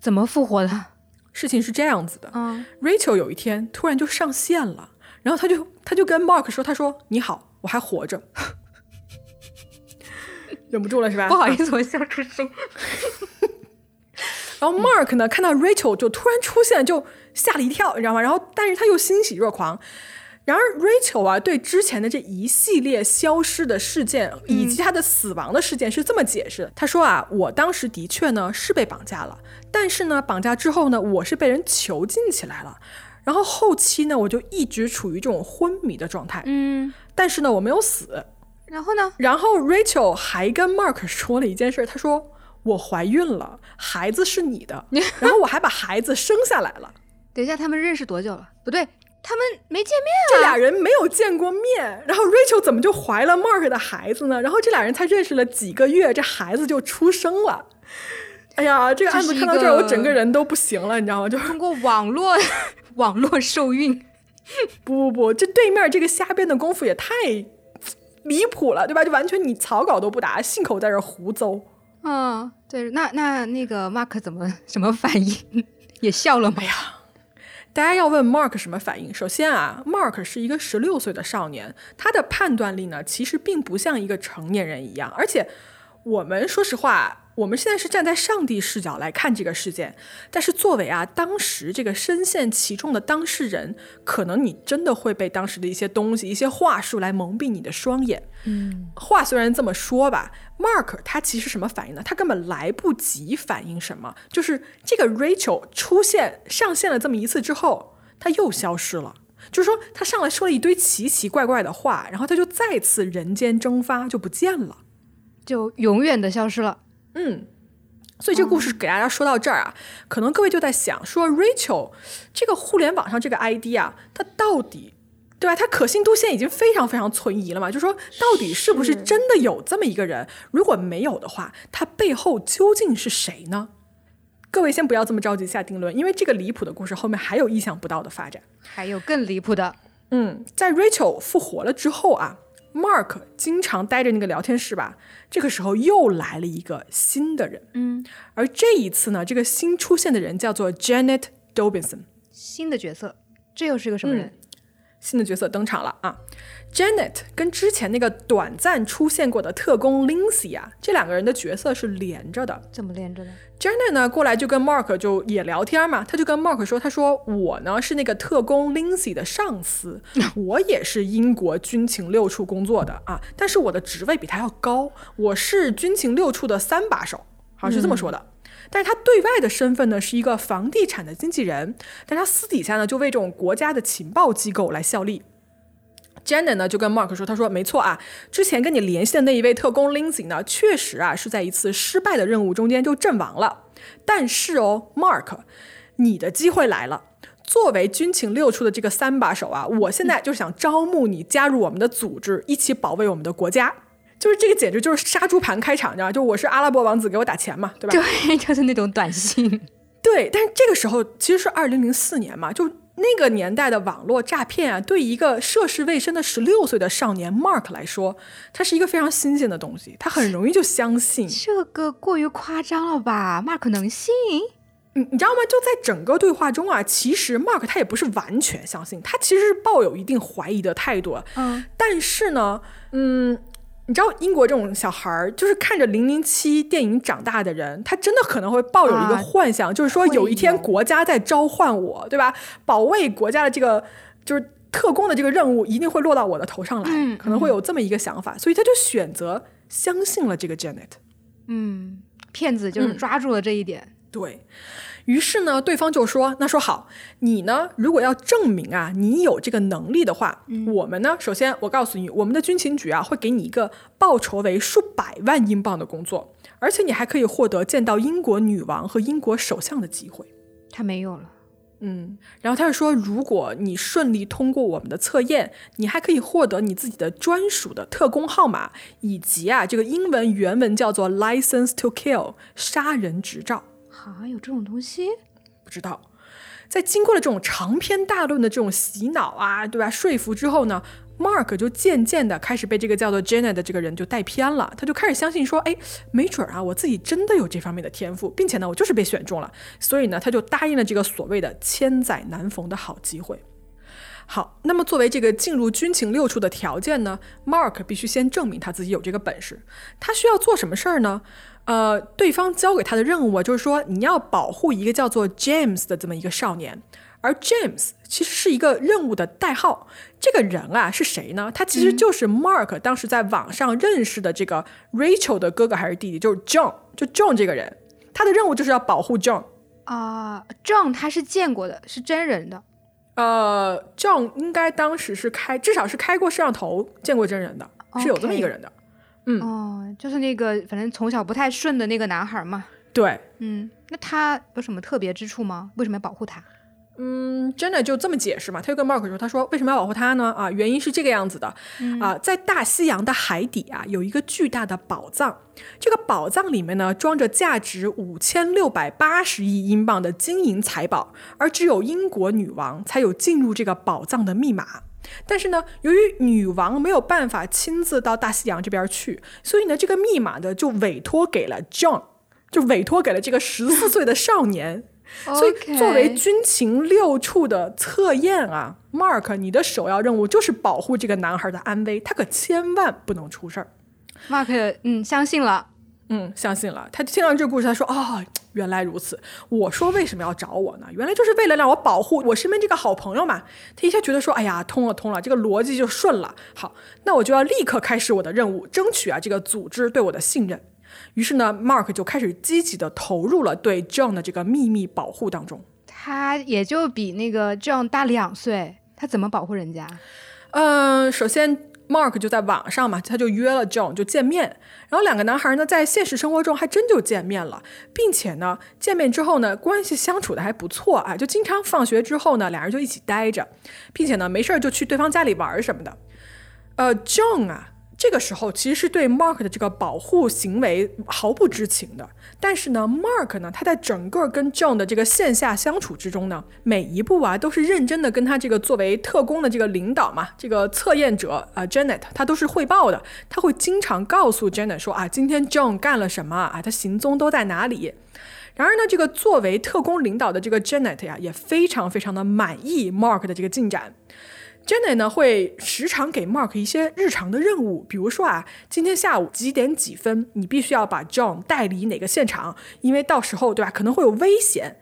怎么复活的？事情是这样子的，嗯，Rachel 有一天突然就上线了，然后她就她就跟 Mark 说，她说你好，我还活着。忍不住了是吧？不好意思，我笑出声。(laughs) 然后 Mark 呢，看到 Rachel 就突然出现，就吓了一跳，你知道吗？然后，但是他又欣喜若狂。然而 Rachel 啊，对之前的这一系列消失的事件以及他的死亡的事件是这么解释：他说啊，我当时的确呢是被绑架了，但是呢，绑架之后呢，我是被人囚禁起来了。然后后期呢，我就一直处于这种昏迷的状态。嗯，但是呢，我没有死。然后呢？然后 Rachel 还跟 Mark 说了一件事，他说我怀孕了，孩子是你的，(laughs) 然后我还把孩子生下来了。等一下，他们认识多久了？不对，他们没见面啊。这俩人没有见过面，然后 Rachel 怎么就怀了 Mark 的孩子呢？然后这俩人才认识了几个月，这孩子就出生了。哎呀，这个案子看到这儿，我整个人都不行了，你知道吗？就通过网络 (laughs) 网络受孕。不不不，这对面这个瞎编的功夫也太……离谱了，对吧？就完全你草稿都不打，信口在这胡诌。嗯，对，那那那个 Mark 怎么什么反应？也笑了吗？哎呀，大家要问 Mark 什么反应？首先啊，Mark 是一个十六岁的少年，他的判断力呢，其实并不像一个成年人一样。而且，我们说实话。我们现在是站在上帝视角来看这个事件，但是作为啊当时这个深陷其中的当事人，可能你真的会被当时的一些东西、一些话术来蒙蔽你的双眼。嗯，话虽然这么说吧，Mark 他其实什么反应呢？他根本来不及反应什么，就是这个 Rachel 出现上线了这么一次之后，他又消失了。就是说他上来说了一堆奇奇怪怪的话，然后他就再次人间蒸发，就不见了，就永远的消失了。嗯，所以这个故事给大家说到这儿啊，可能各位就在想说，Rachel 这个互联网上这个 ID 啊，它到底对吧？它可信度现在已经非常非常存疑了嘛，就说到底是不是真的有这么一个人？如果没有的话，他背后究竟是谁呢？各位先不要这么着急下定论，因为这个离谱的故事后面还有意想不到的发展。还有更离谱的，嗯，在 Rachel 复活了之后啊，Mark 经常待着那个聊天室吧，这个时候又来了一个新的人，嗯，而这一次呢，这个新出现的人叫做 Janet Dobinson。新的角色，这又是个什么人？新的角色登场了啊！Janet 跟之前那个短暂出现过的特工 Lindsay 啊，这两个人的角色是连着的。怎么连着的？Janet 呢过来就跟 Mark 就也聊天嘛，他就跟 Mark 说，他说我呢是那个特工 Lindsay 的上司，(laughs) 我也是英国军情六处工作的啊，但是我的职位比他要高，我是军情六处的三把手，好像是这么说的。但是他对外的身份呢是一个房地产的经纪人，但他私底下呢就为这种国家的情报机构来效力。Janet 呢就跟 Mark 说，他说没错啊，之前跟你联系的那一位特工 Lindsay 呢，确实啊是在一次失败的任务中间就阵亡了。但是哦，Mark，你的机会来了。作为军情六处的这个三把手啊，我现在就想招募你加入我们的组织，一起保卫我们的国家。就是这个简直就是杀猪盘开场，你知道吗？就我是阿拉伯王子，给我打钱嘛，对吧？对，(laughs) 就是那种短信。(laughs) 对，但是这个时候其实是二零零四年嘛，就那个年代的网络诈骗啊，对一个涉世未深的十六岁的少年 Mark 来说，它是一个非常新鲜的东西，他很容易就相信。这个过于夸张了吧？Mark 能信？你你知道吗？就在整个对话中啊，其实 Mark 他也不是完全相信，他其实是抱有一定怀疑的态度。嗯，但是呢，嗯。你知道英国这种小孩儿，就是看着《零零七》电影长大的人，他真的可能会抱有一个幻想，啊、就是说有一天国家在召唤我，对吧？保卫国家的这个就是特工的这个任务一定会落到我的头上来，嗯、可能会有这么一个想法，所以他就选择相信了这个 Janet。嗯，骗子就是抓住了这一点。嗯、对。于是呢，对方就说：“那说好，你呢，如果要证明啊，你有这个能力的话，嗯、我们呢，首先我告诉你，我们的军情局啊，会给你一个报酬为数百万英镑的工作，而且你还可以获得见到英国女王和英国首相的机会。”他没有了。嗯，然后他就说，如果你顺利通过我们的测验，你还可以获得你自己的专属的特工号码，以及啊，这个英文原文叫做 “license to kill” 杀人执照。啊，有这种东西？不知道。在经过了这种长篇大论的这种洗脑啊，对吧？说服之后呢，Mark 就渐渐的开始被这个叫做 Janet 的这个人就带偏了。他就开始相信说，哎，没准啊，我自己真的有这方面的天赋，并且呢，我就是被选中了。所以呢，他就答应了这个所谓的千载难逢的好机会。好，那么作为这个进入军情六处的条件呢，Mark 必须先证明他自己有这个本事。他需要做什么事儿呢？呃，对方交给他的任务啊，就是说你要保护一个叫做 James 的这么一个少年，而 James 其实是一个任务的代号。这个人啊是谁呢？他其实就是 Mark 当时在网上认识的这个 Rachel 的哥哥还是弟弟，就是 John，就 John 这个人，他的任务就是要保护 John。啊、uh, John 他是见过的，是真人的。呃，John 应该当时是开，至少是开过摄像头，见过真人的，okay. 是有这么一个人的。嗯，哦，就是那个反正从小不太顺的那个男孩嘛。对，嗯，那他有什么特别之处吗？为什么要保护他？嗯，真的就这么解释嘛？他就跟 Mark 说，他说为什么要保护他呢？啊，原因是这个样子的，嗯、啊，在大西洋的海底啊，有一个巨大的宝藏，这个宝藏里面呢，装着价值五千六百八十亿英镑的金银财宝，而只有英国女王才有进入这个宝藏的密码。但是呢，由于女王没有办法亲自到大西洋这边去，所以呢，这个密码呢就委托给了 John，就委托给了这个十四岁的少年。(laughs) 所以，作为军情六处的测验啊，Mark，你的首要任务就是保护这个男孩的安危，他可千万不能出事儿。Mark，嗯，相信了，嗯，相信了。他听到这个故事，他说：“哦，原来如此。我说为什么要找我呢？原来就是为了让我保护我身边这个好朋友嘛。”他一下觉得说：“哎呀，通了，通了，这个逻辑就顺了。好，那我就要立刻开始我的任务，争取啊这个组织对我的信任。”于是呢，Mark 就开始积极的投入了对 John 的这个秘密保护当中。他也就比那个 John 大两岁，他怎么保护人家？嗯、呃，首先 Mark 就在网上嘛，他就约了 John 就见面，然后两个男孩呢在现实生活中还真就见面了，并且呢见面之后呢关系相处的还不错啊，就经常放学之后呢俩人就一起待着，并且呢没事儿就去对方家里玩什么的。呃，John 啊。这个时候其实是对 Mark 的这个保护行为毫不知情的，但是呢，Mark 呢，他在整个跟 John 的这个线下相处之中呢，每一步啊都是认真的跟他这个作为特工的这个领导嘛，这个测验者啊 Janet，他都是汇报的，他会经常告诉 Janet 说啊，今天 John 干了什么啊，他行踪都在哪里。然而呢，这个作为特工领导的这个 Janet 呀，也非常非常的满意 Mark 的这个进展。Jenny 呢会时常给 Mark 一些日常的任务，比如说啊，今天下午几点几分，你必须要把 John 带离哪个现场，因为到时候对吧，可能会有危险。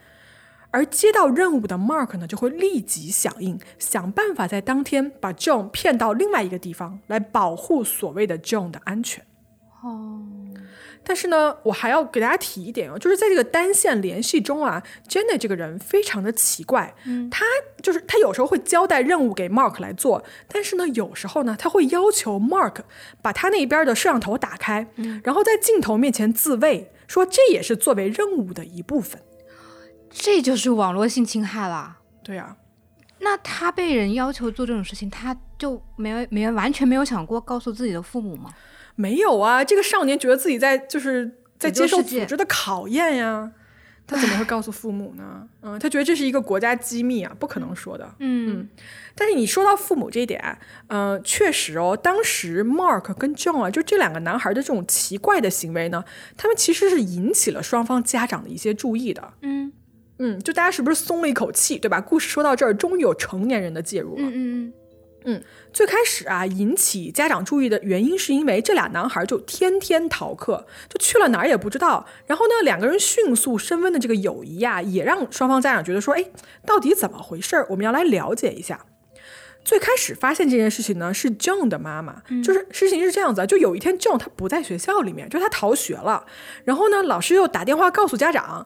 而接到任务的 Mark 呢，就会立即响应，想办法在当天把 John 骗到另外一个地方，来保护所谓的 John 的安全。哦。但是呢，我还要给大家提一点哦，就是在这个单线联系中啊，Jenny 这个人非常的奇怪，嗯，他就是他有时候会交代任务给 Mark 来做，但是呢，有时候呢，他会要求 Mark 把他那边的摄像头打开，嗯，然后在镜头面前自慰，说这也是作为任务的一部分，这就是网络性侵害了。对啊，那他被人要求做这种事情，他就没有没完全没有想过告诉自己的父母吗？没有啊，这个少年觉得自己在就是在接受组织的考验呀，他怎么会告诉父母呢？嗯，他觉得这是一个国家机密啊，不可能说的。嗯，但是你说到父母这一点，嗯，确实哦，当时 Mark 跟 John 啊，就这两个男孩的这种奇怪的行为呢，他们其实是引起了双方家长的一些注意的。嗯嗯，就大家是不是松了一口气，对吧？故事说到这儿，终于有成年人的介入了。嗯嗯嗯。嗯，最开始啊，引起家长注意的原因是因为这俩男孩就天天逃课，就去了哪儿也不知道。然后呢，两个人迅速升温的这个友谊啊，也让双方家长觉得说，哎，到底怎么回事儿？我们要来了解一下。最开始发现这件事情呢，是 John 的妈妈，就是事情是这样子，就有一天 John 他不在学校里面，就他逃学了。然后呢，老师又打电话告诉家长。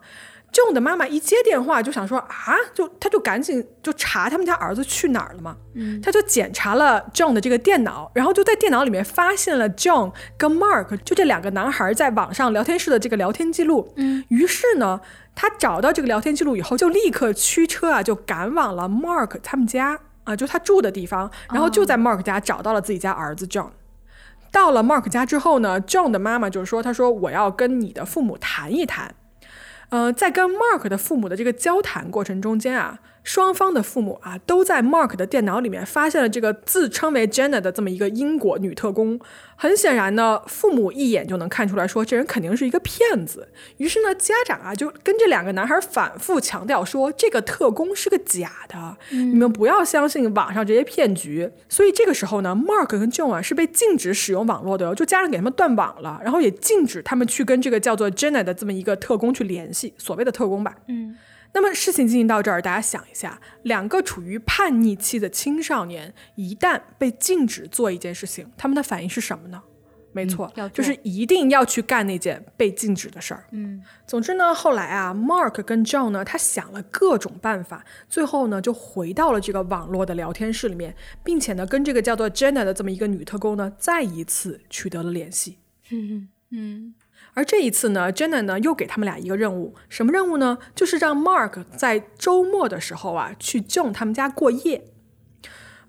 John 的妈妈一接电话就想说啊，就他就赶紧就查他们家儿子去哪儿了嘛。嗯，他就检查了 John 的这个电脑，然后就在电脑里面发现了 John 跟 Mark 就这两个男孩在网上聊天室的这个聊天记录。嗯，于是呢，他找到这个聊天记录以后，就立刻驱车啊，就赶往了 Mark 他们家啊，就他住的地方，然后就在 Mark 家找到了自己家儿子 John。到了 Mark 家之后呢，John 的妈妈就是说，他说我要跟你的父母谈一谈。呃，在跟 Mark 的父母的这个交谈过程中间啊。双方的父母啊，都在 Mark 的电脑里面发现了这个自称为 Jenna 的这么一个英国女特工。很显然呢，父母一眼就能看出来说，这人肯定是一个骗子。于是呢，家长啊就跟这两个男孩反复强调说，这个特工是个假的，你们不要相信网上这些骗局。所以这个时候呢，Mark 跟 John 啊是被禁止使用网络的，就家长给他们断网了，然后也禁止他们去跟这个叫做 Jenna 的这么一个特工去联系，所谓的特工吧。嗯。那么事情进行到这儿，大家想一下，两个处于叛逆期的青少年，一旦被禁止做一件事情，他们的反应是什么呢？没错，就是一定要去干那件被禁止的事儿。嗯，总之呢，后来啊，Mark 跟 John 呢，他想了各种办法，最后呢，就回到了这个网络的聊天室里面，并且呢，跟这个叫做 Jenna 的这么一个女特工呢，再一次取得了联系。嗯嗯。而这一次呢，Jenna 呢又给他们俩一个任务，什么任务呢？就是让 Mark 在周末的时候啊去 John 他们家过夜。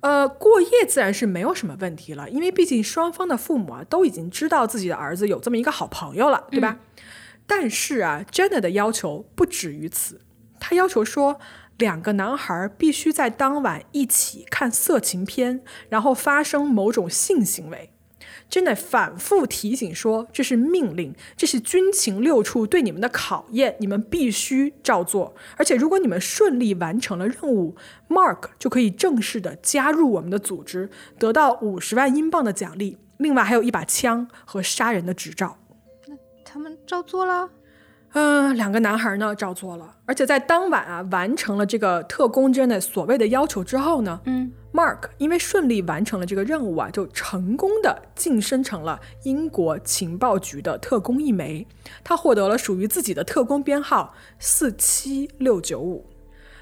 呃，过夜自然是没有什么问题了，因为毕竟双方的父母啊都已经知道自己的儿子有这么一个好朋友了，对吧？但是啊，Jenna 的要求不止于此，他要求说两个男孩必须在当晚一起看色情片，然后发生某种性行为。真的反复提醒说，这是命令，这是军情六处对你们的考验，你们必须照做。而且，如果你们顺利完成了任务，Mark 就可以正式的加入我们的组织，得到五十万英镑的奖励，另外还有一把枪和杀人的执照。那他们照做了？嗯，两个男孩呢照做了，而且在当晚啊完成了这个特工真的所谓的要求之后呢，嗯。Mark 因为顺利完成了这个任务啊，就成功的晋升成了英国情报局的特工一枚。他获得了属于自己的特工编号四七六九五。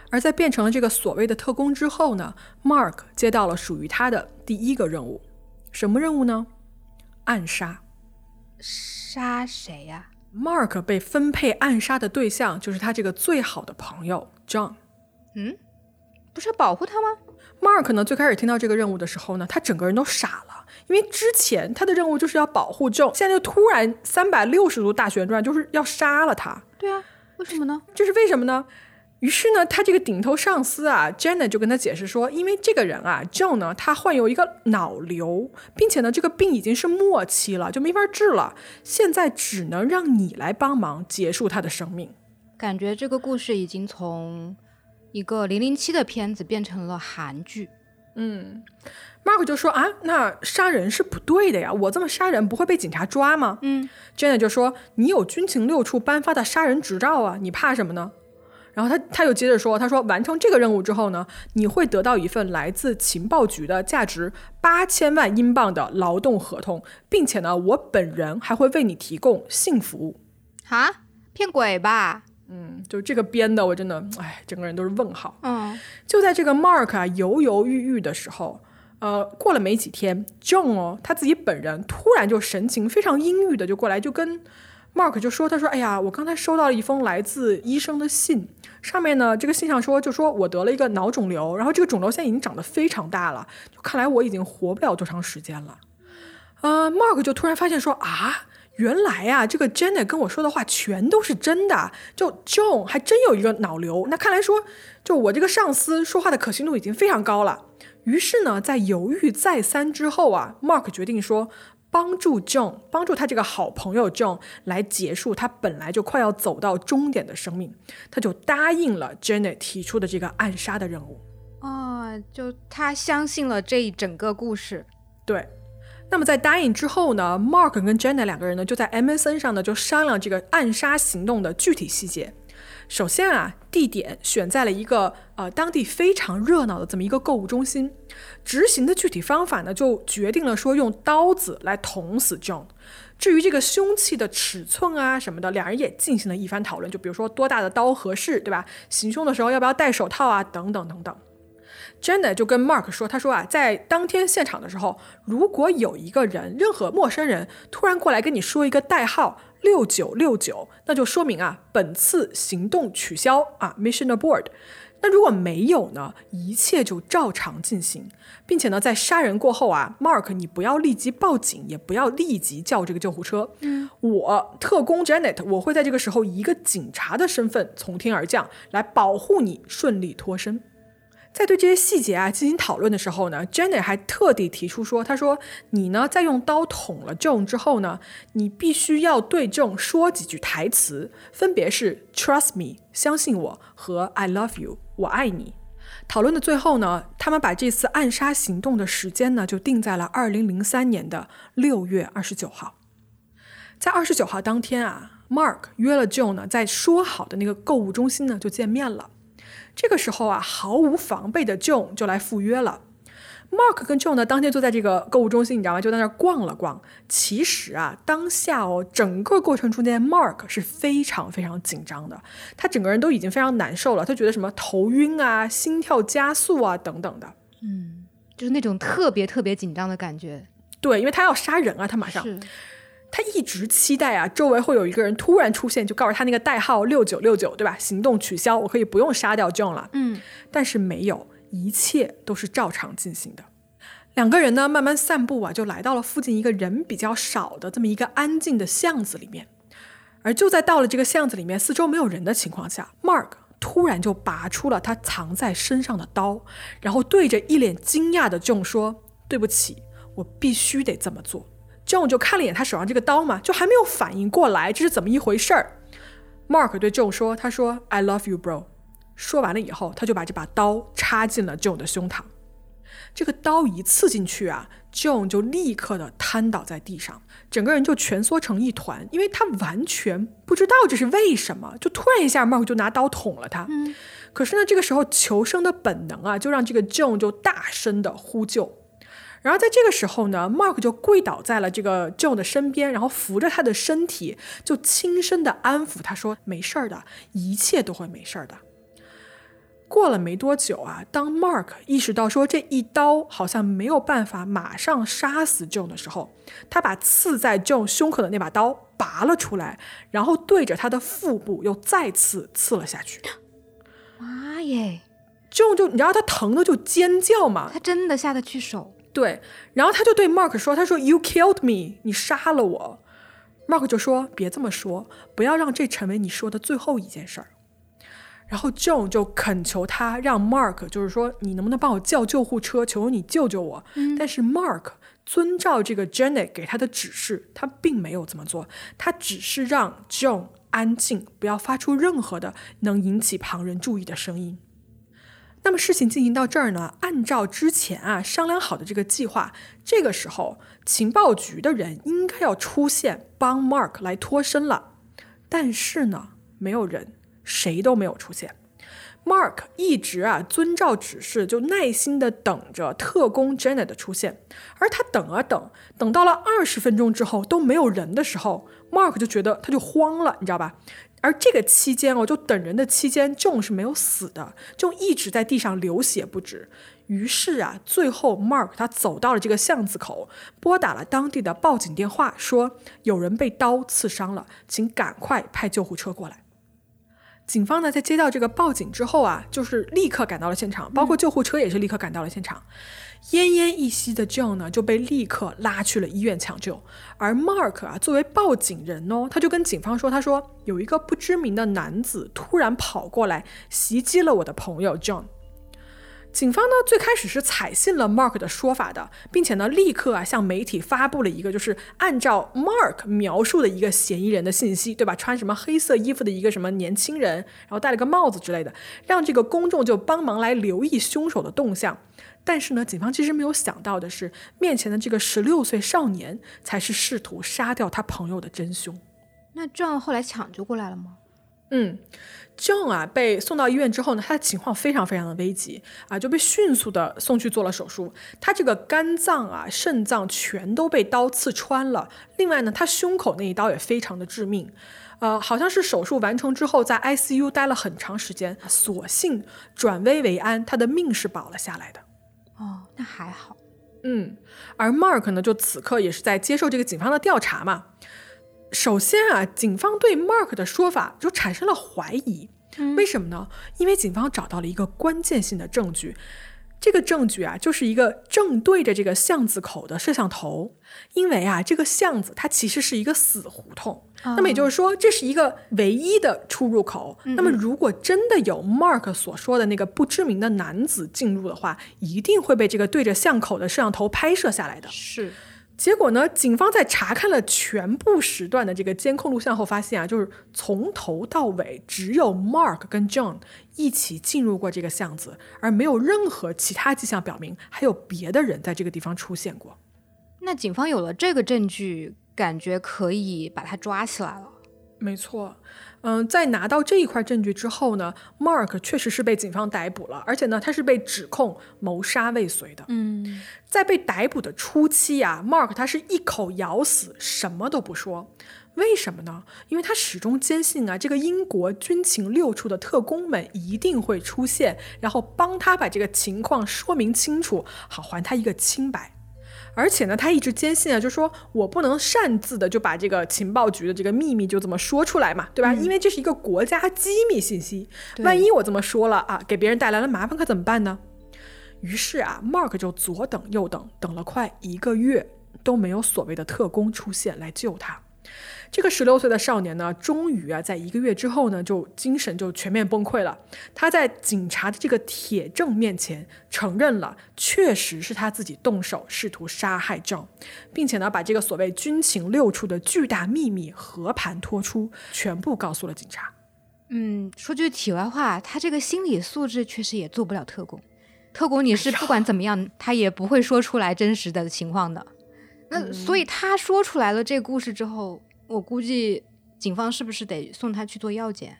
而在变成了这个所谓的特工之后呢，Mark 接到了属于他的第一个任务。什么任务呢？暗杀。杀谁呀、Mark 被分配暗杀的对象就是他这个最好的朋友 John。嗯不是要保护他吗？Mark 呢，最开始听到这个任务的时候呢，他整个人都傻了，因为之前他的任务就是要保护 John，现在就突然三百六十度大旋转，就是要杀了他，对啊，为什么呢？这是为什么呢？于是呢，他这个顶头上司啊，Jenna 就跟他解释说，因为这个人啊，John 呢，他患有一个脑瘤，并且呢，这个病已经是末期了，就没法治了，现在只能让你来帮忙结束他的生命。感觉这个故事已经从一个零零七的片子变成了韩剧。嗯 Mark 就说啊，那杀人是不对的呀，我这么杀人不会被警察抓吗？嗯，Jenna 就说你有军情六处颁发的杀人执照啊，你怕什么呢？然后他他又接着说，他说完成这个任务之后呢，你会得到一份来自情报局的价值八千万英镑的劳动合同，并且呢，我本人还会为你提供性服务。哈，骗鬼吧？嗯，就这个编的，我真的，哎，整个人都是问号。嗯就在这个 Mark 啊犹犹豫豫的时候，呃，过了没几天，John 哦他自己本人突然就神情非常阴郁的就过来，就跟 Mark 就说：“他说，哎呀，我刚才收到了一封来自医生的信，上面呢，这个信上说，就说我得了一个脑肿瘤，然后这个肿瘤现在已经长得非常大了，就看来我已经活不了多长时间了。”呃，Mark 就突然发现说啊。原来啊，这个 Janet 跟我说的话全都是真的。就 John 还真有一个脑瘤，那看来说，就我这个上司说话的可信度已经非常高了。于是呢，在犹豫再三之后啊，Mark 决定说，帮助 John，帮助他这个好朋友 John 来结束他本来就快要走到终点的生命。他就答应了 Janet 提出的这个暗杀的任务。哦，就他相信了这一整个故事。对，那么在答应之后呢，Mark 跟 Janet 两个人呢就在 MSN 上呢就商量这个暗杀行动的具体细节。首先啊，地点选在了一个呃当地非常热闹的这么一个购物中心。执行的具体方法呢，就决定了说用刀子来捅死 John。至于这个凶器的尺寸啊什么的，两人也进行了一番讨论。就比如说多大的刀合适，对吧？行凶的时候要不要戴手套啊，等等等等。Jenna 就跟 Mark 说：“他说啊，在当天现场的时候，如果有一个人，任何陌生人突然过来跟你说一个代号六九六九，那就说明啊，本次行动取消啊，mission abort。那如果没有呢，一切就照常进行，并且呢，在杀人过后啊，Mark 你不要立即报警，也不要立即叫这个救护车。嗯，我特工 Janet，我会在这个时候以一个警察的身份从天而降，来保护你顺利脱身。”在对这些细节啊进行讨论的时候呢，Janet 还特地提出说：“他说你呢在用刀捅了 John 之后呢，你必须要对 John 说几句台词，分别是 ‘Trust me’，相信我和 ‘I love you’，我爱你。”讨论的最后呢，他们把这次暗杀行动的时间呢就定在了二零零三年的六月二十九号。在二十九号当天啊，Mark 约了 John 呢在说好的那个购物中心呢就见面了。这个时候啊，毫无防备的 John 就来赴约了。Mark 跟 John 呢，当天就在这个购物中心，你知道吗？就在那儿逛了逛。其实啊，当下哦，整个过程中间，Mark 是非常非常紧张的，他整个人都已经非常难受了，他觉得什么头晕啊、心跳加速啊等等的。嗯就是那种特别特别紧张的感觉。对，因为他要杀人啊，他马上。是，他一直期待啊，周围会有一个人突然出现，就告诉他那个代号六九六九，对吧？行动取消，我可以不用杀掉 John 了。嗯，但是没有，一切都是照常进行的。两个人呢，慢慢散步啊，就来到了附近一个人比较少的这么一个安静的巷子里面。而就在到了这个巷子里面，四周没有人的情况下，Mark 突然就拔出了他藏在身上的刀，然后对着一脸惊讶的 John 说：“对不起，我必须得这么做。” John 就看了一眼他手上这个刀嘛，就还没有反应过来这是怎么一回事儿。Mark 对 John 说：“他说 I love you, bro。”说完了以后，他就把这把刀插进了 John 的胸膛。这个刀一刺进去啊，John 就立刻的瘫倒在地上，整个人就蜷缩成一团，因为他完全不知道这是为什么，就突然一下，Mark 就拿刀捅了他。嗯，可是呢，这个时候求生的本能啊，就让这个 John 就大声的呼救。然后在这个时候呢，Mark 就跪倒在了这个 John 的身边，然后扶着他的身体，就轻声的安抚他说：“没事儿的，一切都会没事儿的。”过了没多久啊，当 Mark 意识到说这一刀好像没有办法马上杀死 John 的时候，他把刺在 John 胸口的那把刀拔了出来，然后对着他的腹部又再次刺了下去。妈耶！John 就你知道他疼的就尖叫嘛，他真的下得去手？对，然后他就对 Mark 说：“他说 You killed me，你杀了我。”Mark 就说：“别这么说，不要让这成为你说的最后一件事儿。”然后 John 就恳求他，让 Mark 就是说，你能不能帮我叫救护车？求求你救救我！但是 Mark 遵照这个 Jenny 给他的指示，他并没有这么做，他只是让 John 安静，不要发出任何的能引起旁人注意的声音。那么事情进行到这儿呢，按照之前啊商量好的这个计划，这个时候情报局的人应该要出现帮 Mark 来脱身了，但是呢，没有人。谁都没有出现，Mark 一直啊遵照指示，就耐心的等着特工 Janet 的出现。而他等啊等，等到了二十分钟之后都没有人的时候，Mark 就觉得他就慌了，你知道吧？而这个期间哦，就等人的期间，John 是没有死的，就一直在地上流血不止。于是啊，最后 Mark 他走到了这个巷子口，拨打了当地的报警电话，说有人被刀刺伤了，请赶快派救护车过来。警方呢，在接到这个报警之后啊，就是立刻赶到了现场，包括救护车也是立刻赶到了现场。奄奄一息的 John 呢，就被立刻拉去了医院抢救。而 Mark 啊，作为报警人哦，他就跟警方说：“他说有一个不知名的男子突然跑过来袭击了我的朋友 John。”警方呢最开始是采信了 Mark 的说法的，并且呢立刻啊向媒体发布了一个就是按照 Mark 描述的一个嫌疑人的信息，对吧？穿什么黑色衣服的一个什么年轻人，然后戴了个帽子之类的，让这个公众就帮忙来留意凶手的动向。但是呢，警方其实没有想到的是，面前的这个十六岁少年才是试图杀掉他朋友的真凶。那 John 后来抢救过来了吗？嗯，John 啊被送到医院之后呢，他的情况非常非常的危急啊，就被迅速的送去做了手术。他这个肝脏啊、肾脏全都被刀刺穿了。另外呢，他胸口那一刀也非常的致命。呃，好像是手术完成之后在 ICU 待了很长时间，所幸转危为安，他的命是保了下来的。哦，那还好。嗯，而 Mark 呢，就此刻也是在接受这个警方的调查嘛。首先啊，警方对 Mark 的说法就产生了怀疑，为什么呢？因为警方找到了一个关键性的证据，这个证据啊，就是一个正对着这个巷子口的摄像头。因为啊，这个巷子它其实是一个死胡同，那么也就是说，这是一个唯一的出入口。那么如果真的有 Mark 所说的那个不知名的男子进入的话，一定会被这个对着巷口的摄像头拍摄下来的。是。结果呢？警方在查看了全部时段的这个监控录像后，发现啊，就是从头到尾只有 Mark 跟 John 一起进入过这个巷子，而没有任何其他迹象表明还有别的人在这个地方出现过。那警方有了这个证据，感觉可以把他抓起来了。没错。嗯，在拿到这一块证据之后呢，Mark 确实是被警方逮捕了，而且呢，他是被指控谋杀未遂的。嗯，在被逮捕的初期啊，Mark 他是一口咬死，什么都不说。为什么呢？因为他始终坚信啊，这个英国军情六处的特工们一定会出现，然后帮他把这个情况说明清楚，好还他一个清白。而且呢，他一直坚信啊，就说我不能擅自的就把这个情报局的这个秘密就这么说出来嘛，对吧？因为这是一个国家机密信息，万一我这么说了啊，给别人带来了麻烦，可怎么办呢？于是啊，Mark 就左等右等，等了快一个月都没有所谓的特工出现来救他。这个十六岁的少年呢，终于啊，在一个月之后呢，就精神就全面崩溃了。他在警察的这个铁证面前承认了，确实是他自己动手试图杀害 John，并且呢，把这个所谓军情六处的巨大秘密和盘托出，全部告诉了警察。嗯，说句题外话，他这个心理素质确实也做不了特工。特工你是不管怎么样，他也不会说出来真实的情况的。那所以他说出来了这个故事之后。我估计警方是不是得送他去做药检？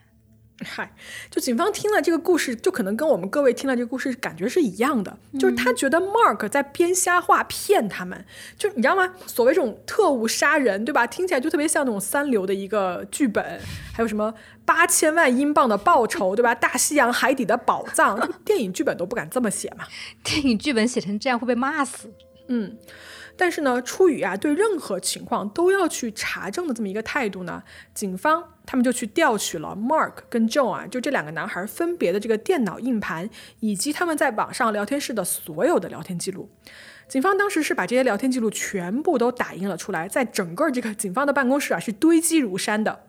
嗨，就警方听了这个故事，就可能跟我们各位听了这个故事感觉是一样的，就是他觉得 Mark 在编瞎话骗他们，就你知道吗？所谓这种特务杀人，对吧？听起来就特别像那种三流的一个剧本，还有什么八千万英镑的报酬，对吧？大西洋海底的宝藏，电影剧本都不敢这么写嘛。(laughs) 电影剧本写成这样会被骂死。嗯。但是呢，出于啊对任何情况都要去查证的这么一个态度呢，警方他们就去调取了 Mark 跟 Joe 啊，就这两个男孩分别的这个电脑硬盘，以及他们在网上聊天室的所有的聊天记录。警方当时是把这些聊天记录全部都打印了出来，在整个这个警方的办公室啊是堆积如山的。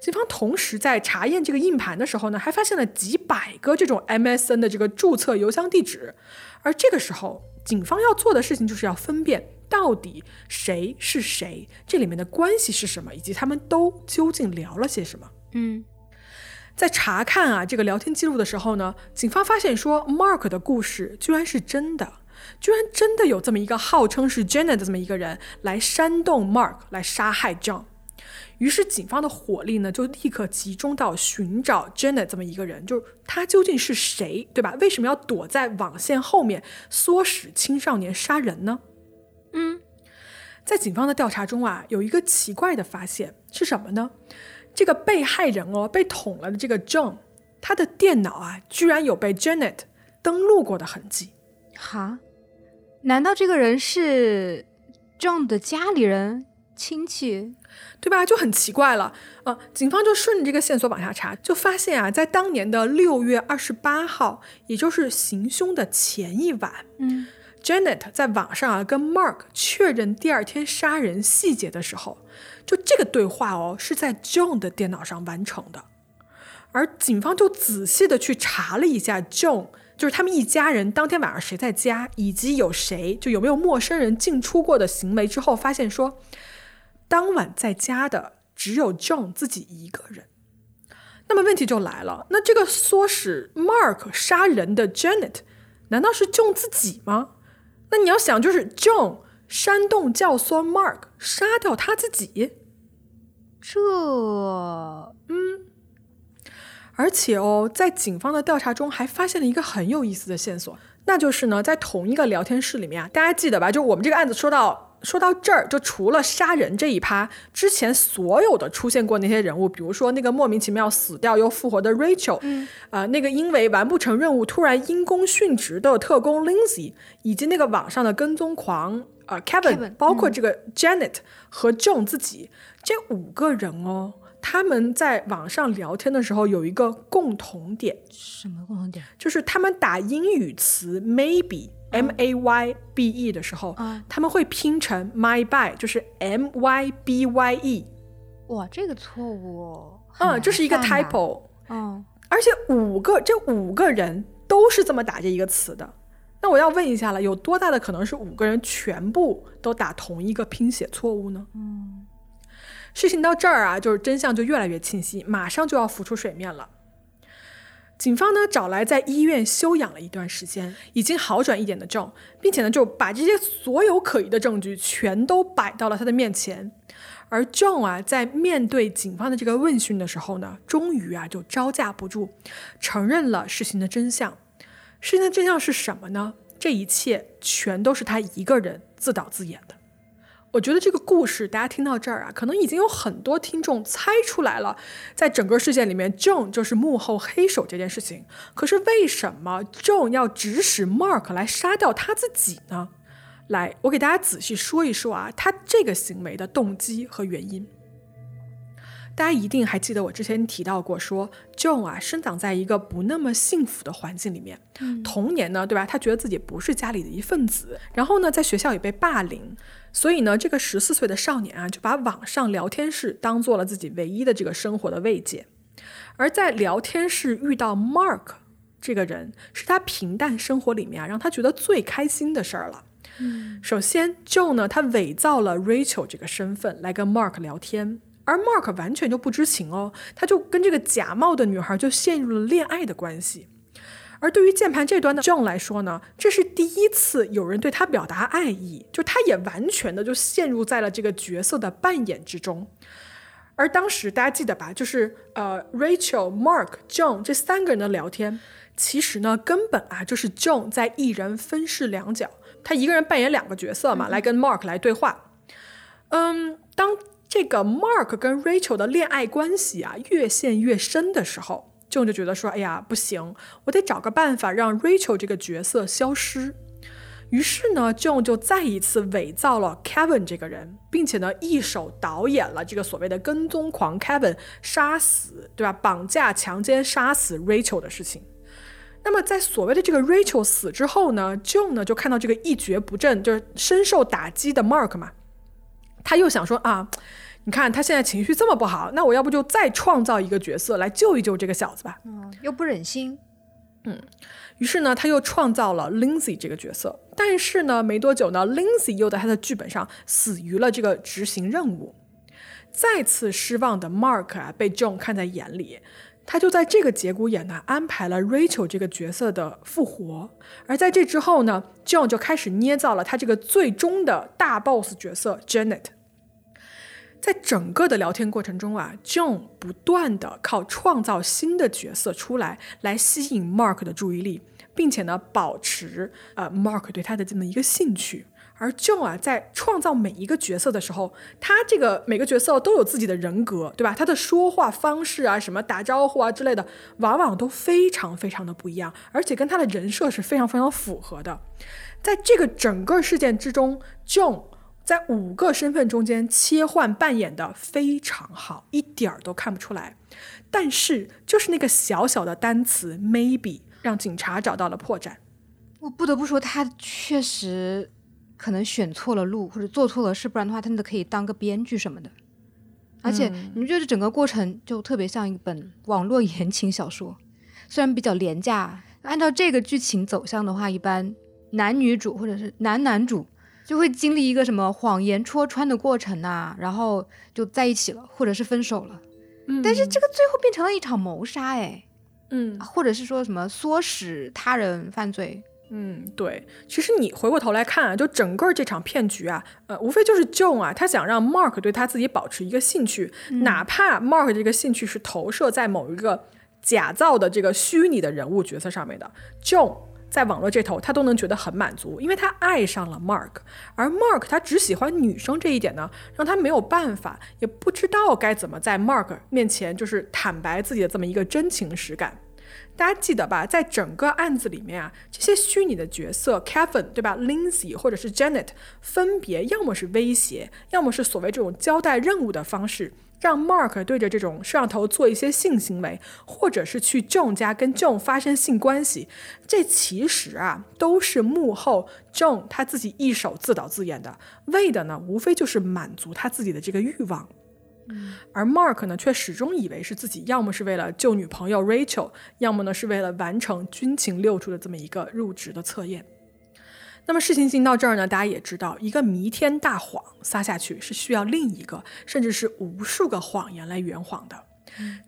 警方同时在查验这个硬盘的时候呢，还发现了几百个这种 MSN 的这个注册邮箱地址，而这个时候警方要做的事情就是要分辨。到底谁是谁？这里面的关系是什么？以及他们都究竟聊了些什么？嗯，在查看啊这个聊天记录的时候呢，警方发现说，Mark 的故事居然是真的，居然真的有这么一个号称是 Jenna 的这么一个人来煽动 Mark 来杀害 John。于是警方的火力呢就立刻集中到寻找 Jenna 这么一个人，就是他究竟是谁，对吧？为什么要躲在网线后面唆使青少年杀人呢？嗯，在警方的调查中啊，有一个奇怪的发现是什么呢？这个被害人哦，被捅了的这个 John，他的电脑啊，居然有被 Janet 登录过的痕迹。哈？难道这个人是 John 的家里人、亲戚，对吧？就很奇怪了。呃，警方就顺着这个线索往下查，就发现啊，在当年的六月二十八号，也就是行凶的前一晚，嗯。Janet 在网上啊跟 Mark 确认第二天杀人细节的时候，就这个对话哦是在 John 的电脑上完成的，而警方就仔细的去查了一下 John，就是他们一家人当天晚上谁在家，以及有谁就有没有陌生人进出过的行为之后，发现说当晚在家的只有 John 自己一个人。那么问题就来了，那这个唆使 Mark 杀人的 Janet，难道是 John 自己吗？那你要想，就是 John 煽动教唆 Mark 杀掉他自己，这，嗯，而且哦，在警方的调查中还发现了一个很有意思的线索，那就是呢，在同一个聊天室里面啊，大家记得吧？就我们这个案子说到。说到这儿，就除了杀人这一趴，之前所有的出现过那些人物，比如说那个莫名其妙死掉又复活的 Rachel，嗯，啊，那个因为完不成任务突然因公殉职的特工 Lindsay，以及那个网上的跟踪狂啊 Kevin，包括这个 Janet 和 John 自己这五个人哦，他们在网上聊天的时候有一个共同点，什么共同点？就是他们打英语词 maybe。M A Y B E 的时候，他们会拼成 my by，就是 M Y B Y E。哇，这个错误，嗯，这是一个 typo。嗯，而且五个这五个人都是这么打这一个词的。那我要问一下了，有多大的可能是五个人全部都打同一个拼写错误呢？嗯，事情到这儿啊，就是真相就越来越清晰，马上就要浮出水面了。警方呢找来在医院休养了一段时间，已经好转一点的 John，并且呢就把这些所有可疑的证据全都摆到了他的面前。而 John 啊在面对警方的这个问讯的时候呢，终于啊就招架不住，承认了事情的真相。事情的真相是什么呢？这一切全都是他一个人自导自演的。我觉得这个故事，大家听到这儿啊，可能已经有很多听众猜出来了，在整个事件里面，John 就是幕后黑手这件事情。可是为什么 John 要指使 Mark 来杀掉他自己呢？来，我给大家仔细说一说啊，他这个行为的动机和原因。大家一定还记得我之前提到过，说 John 啊，生长在一个不那么幸福的环境里面，童年呢，对吧？他觉得自己不是家里的一份子，然后呢，在学校也被霸凌。所以呢，这个十四岁的少年啊，就把网上聊天室当做了自己唯一的这个生活的慰藉。而在聊天室遇到 Mark 这个人，是他平淡生活里面啊，让他觉得最开心的事儿了。嗯，首先，Joe 呢，他伪造了 Rachel 这个身份来跟 Mark 聊天，而 Mark 完全就不知情哦，他就跟这个假冒的女孩就陷入了恋爱的关系。而对于键盘这端的 John 来说呢，这是第一次有人对他表达爱意，就他也完全的就陷入在了这个角色的扮演之中。而当时大家记得吧，就是呃，Rachel、Mark、John 这三个人的聊天，其实呢，根本啊就是 John 在一人分饰两角，他一个人扮演两个角色嘛，来跟 Mark 来对话。嗯，当这个 Mark 跟 Rachel 的恋爱关系啊越陷越深的时候，John 就觉得说，哎呀，不行，我得找个办法让 Rachel 这个角色消失。于是呢，John 就再一次伪造了 Kevin 这个人，并且呢，一手导演了这个所谓的跟踪狂 Kevin 杀死，对吧？绑架、强奸、杀死 Rachel 的事情。那么，在所谓的这个 Rachel 死之后呢，John 呢就看到这个一蹶不振、就是深受打击的 Mark 嘛，他又想说啊，你看他现在情绪这么不好，那我要不就再创造一个角色来救一救这个小子吧？嗯，又不忍心，嗯。于是呢，他又创造了 Lindsay 这个角色，但是呢，没多久呢，Lindsay 又在他的剧本上死于了这个执行任务。再次失望的 Mark 啊，被 John 看在眼里，他就在这个节骨眼呢，安排了 Rachel 这个角色的复活。而在这之后呢，John 就开始捏造了他这个最终的大 boss 角色 Janet。在整个的聊天过程中啊，John 不断的靠创造新的角色出来，来吸引 Mark 的注意力，并且呢，保持呃 Mark 对他的这么一个兴趣。而 John 啊，在创造每一个角色的时候，他这个每个角色都有自己的人格，对吧？他的说话方式啊，什么打招呼啊之类的，往往都非常非常的不一样，而且跟他的人设是非常非常符合的。在这个整个事件之中，John。在五个身份中间切换扮演的非常好，一点儿都看不出来。但是就是那个小小的单词 maybe 让警察找到了破绽。我不得不说，他确实可能选错了路，或者做错了事，不然的话，他真的可以当个编剧什么的。而且你们觉得整个过程就特别像一本网络言情小说，虽然比较廉价。按照这个剧情走向的话，一般男女主或者是男男主。就会经历一个什么谎言戳穿的过程呐，然后就在一起了，或者是分手了。嗯，但是这个最后变成了一场谋杀，哎，嗯，或者是说什么唆使他人犯罪。嗯，对。其实你回过头来看啊，就整个这场骗局啊，呃，无非就是 John 啊，他想让 Mark 对他自己保持一个兴趣，哪怕 Mark 这个兴趣是投射在某一个假造的这个虚拟的人物角色上面的，John。在网络这头，他都能觉得很满足，因为他爱上了 Mark，而 Mark 他只喜欢女生这一点呢，让他没有办法，也不知道该怎么在 Mark 面前就是坦白自己的这么一个真情实感。大家记得吧，在整个案子里面啊，这些虚拟的角色 Kevin 对吧，Lindsay 或者是 Janet，分别要么是威胁，要么是所谓这种交代任务的方式。让 Mark 对着这种摄像头做一些性行为，或者是去 John 家跟 John 发生性关系，这其实啊都是幕后 John 他自己一手自导自演的，为的呢无非就是满足他自己的这个欲望。而 Mark 呢却始终以为是自己要么是为了救女朋友 Rachel，要么呢是为了完成军情六处的这么一个入职的测验。那么事情进到这儿呢，大家也知道，一个弥天大谎撒下去是需要另一个，甚至是无数个谎言来圆谎的。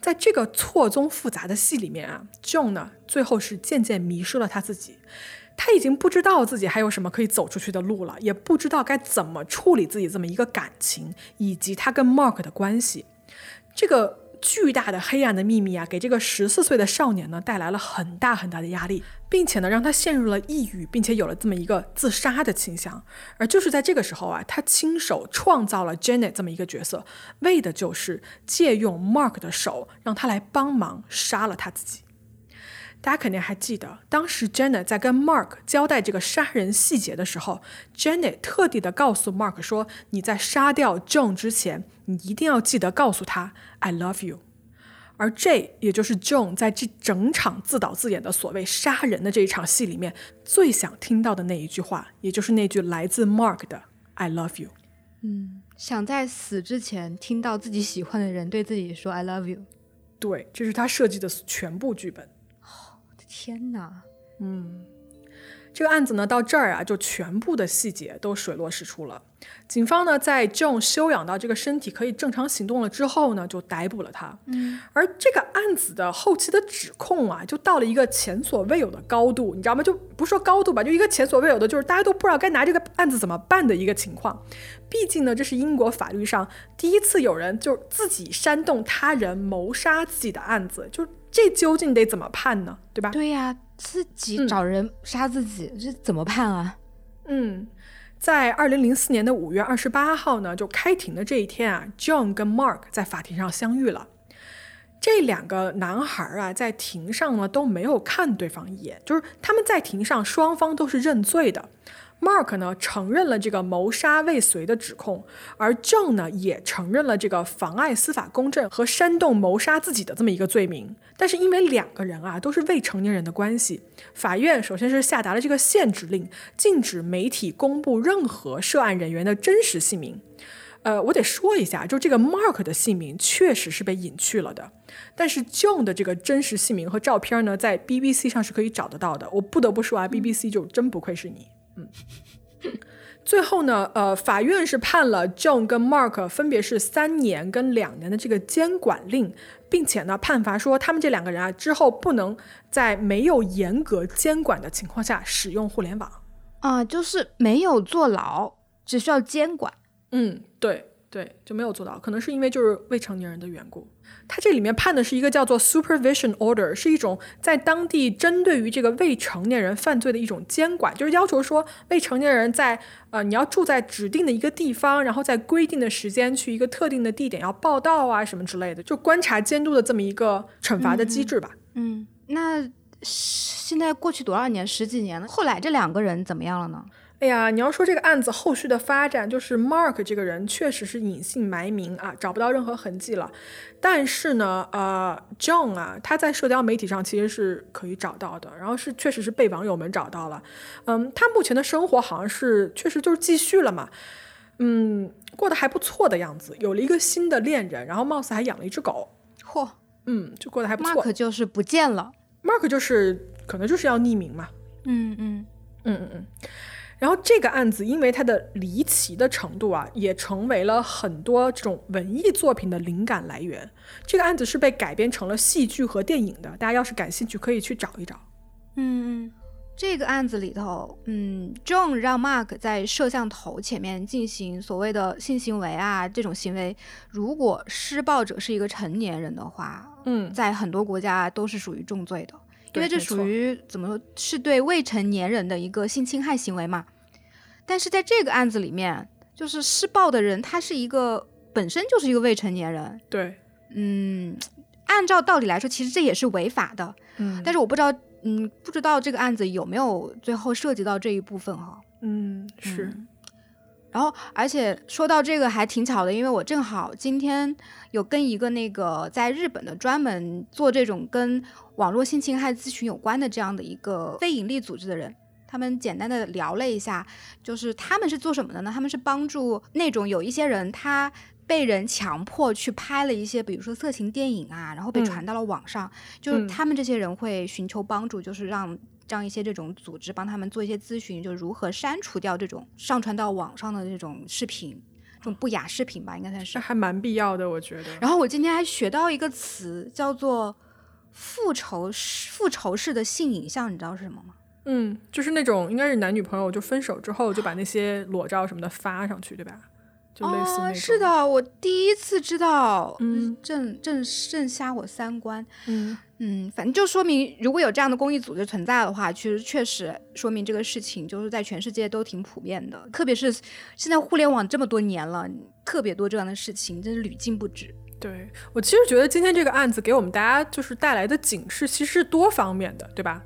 在这个错综复杂的戏里面啊，John 呢最后是渐渐迷失了他自己，他已经不知道自己还有什么可以走出去的路了，也不知道该怎么处理自己这么一个感情，以及他跟 Mark 的关系。这个。巨大的黑暗的秘密啊，给这个十四岁的少年呢带来了很大很大的压力，并且呢让他陷入了抑郁，并且有了这么一个自杀的倾向。而就是在这个时候啊，他亲手创造了 Janet 这么一个角色，为的就是借用 Mark 的手，让他来帮忙杀了他自己。大家肯定还记得，当时 Janet 在跟 Mark 交代这个杀人细节的时候，Janet 特地的告诉 Mark 说：“你在杀掉 John 之前，你一定要记得告诉他 I love you。”而这也就是 John 在这整场自导自演的所谓杀人的这一场戏里面最想听到的那一句话，也就是那句来自 Mark 的 I love you。嗯，想在死之前听到自己喜欢的人对自己说 I love you。对，这是他设计的全部剧本。天哪，嗯，这个案子呢，到这儿啊，就全部的细节都水落石出了。警方呢，在 John 休养到这个身体可以正常行动了之后呢，就逮捕了他。嗯，而这个案子的后期的指控啊，就到了一个前所未有的高度，你知道吗？就不说高度吧，就一个前所未有的，就是大家都不知道该拿这个案子怎么办的一个情况。毕竟呢，这是英国法律上第一次有人就自己煽动他人谋杀自己的案子，就这究竟得怎么判呢？对吧？对呀。自己找人杀自己，这怎么判啊？嗯，在二零零四年的五月二十八号呢，就开庭的这一天啊，John 跟 Mark 在法庭上相遇了。这两个男孩啊，在庭上呢都没有看对方一眼，就是他们在庭上双方都是认罪的。Mark 呢承认了这个谋杀未遂的指控，而 John 呢也承认了这个妨碍司法公正和煽动谋杀自己的这么一个罪名。但是因为两个人啊都是未成年人的关系，法院首先是下达了这个限制令，禁止媒体公布任何涉案人员的真实姓名。呃，我得说一下，就这个 Mark 的姓名确实是被隐去了的，但是 John 的这个真实姓名和照片呢，在 BBC 上是可以找得到的。我不得不说啊，BBC 就真不愧是你。嗯，最后呢，呃，法院是判了 John 跟 Mark 分别是三年跟两年的这个监管令，并且呢，判罚说他们这两个人啊，之后不能在没有严格监管的情况下使用互联网。啊，就是没有坐牢，只需要监管。嗯，对对，就没有坐牢，可能是因为就是未成年人的缘故。他这里面判的是一个叫做 supervision order，是一种在当地针对于这个未成年人犯罪的一种监管，就是要求说未成年人在呃你要住在指定的一个地方，然后在规定的时间去一个特定的地点要报到啊什么之类的，就观察监督的这么一个惩罚的机制吧。嗯，那现在过去多少年，十几年了，后来这两个人怎么样了呢？哎呀，你要说这个案子后续的发展，就是 Mark 这个人确实是隐姓埋名啊，找不到任何痕迹了。但是呢，呃，John 啊，他在社交媒体上其实是可以找到的，然后是确实是被网友们找到了。嗯，他目前的生活好像是确实就是继续了嘛，嗯，过得还不错的样子，有了一个新的恋人，然后貌似还养了一只狗。嚯，嗯，就过得还不错。Mark 就是不见了，Mark 就是可能就是要匿名嘛。嗯嗯嗯嗯嗯。然后这个案子因为它的离奇的程度啊，也成为了很多这种文艺作品的灵感来源。这个案子是被改编成了戏剧和电影的，大家要是感兴趣可以去找一找。嗯嗯，这个案子里头，嗯，John 让 Mark 在摄像头前面进行所谓的性行为啊，这种行为，如果施暴者是一个成年人的话，嗯，在很多国家都是属于重罪的。因为这属于怎么说，是对未成年人的一个性侵害行为嘛？但是在这个案子里面，就是施暴的人他是一个本身就是一个未成年人。对，嗯，按照道理来说，其实这也是违法的。嗯，但是我不知道，嗯，不知道这个案子有没有最后涉及到这一部分哈？嗯，是。然后，而且说到这个还挺巧的，因为我正好今天有跟一个那个在日本的专门做这种跟网络性侵害咨询有关的这样的一个非营利组织的人，他们简单的聊了一下，就是他们是做什么的呢？他们是帮助那种有一些人他被人强迫去拍了一些，比如说色情电影啊，然后被传到了网上，就是他们这些人会寻求帮助，就是让。让一些这种组织帮他们做一些咨询，就如何删除掉这种上传到网上的这种视频，这种不雅视频吧，应该算是。还蛮必要的，我觉得。然后我今天还学到一个词，叫做“复仇复仇式的性影像”，你知道是什么吗？嗯，就是那种应该是男女朋友就分手之后就把那些裸照什么的发上去，对吧？就类似那种。是的，我第一次知道，嗯，正正正瞎我三观，嗯。嗯，反正就说明，如果有这样的公益组织存在的话，其实确实说明这个事情就是在全世界都挺普遍的。特别是现在互联网这么多年了，特别多这样的事情，真是屡禁不止。对我其实觉得今天这个案子给我们大家就是带来的警示，其实是多方面的，对吧？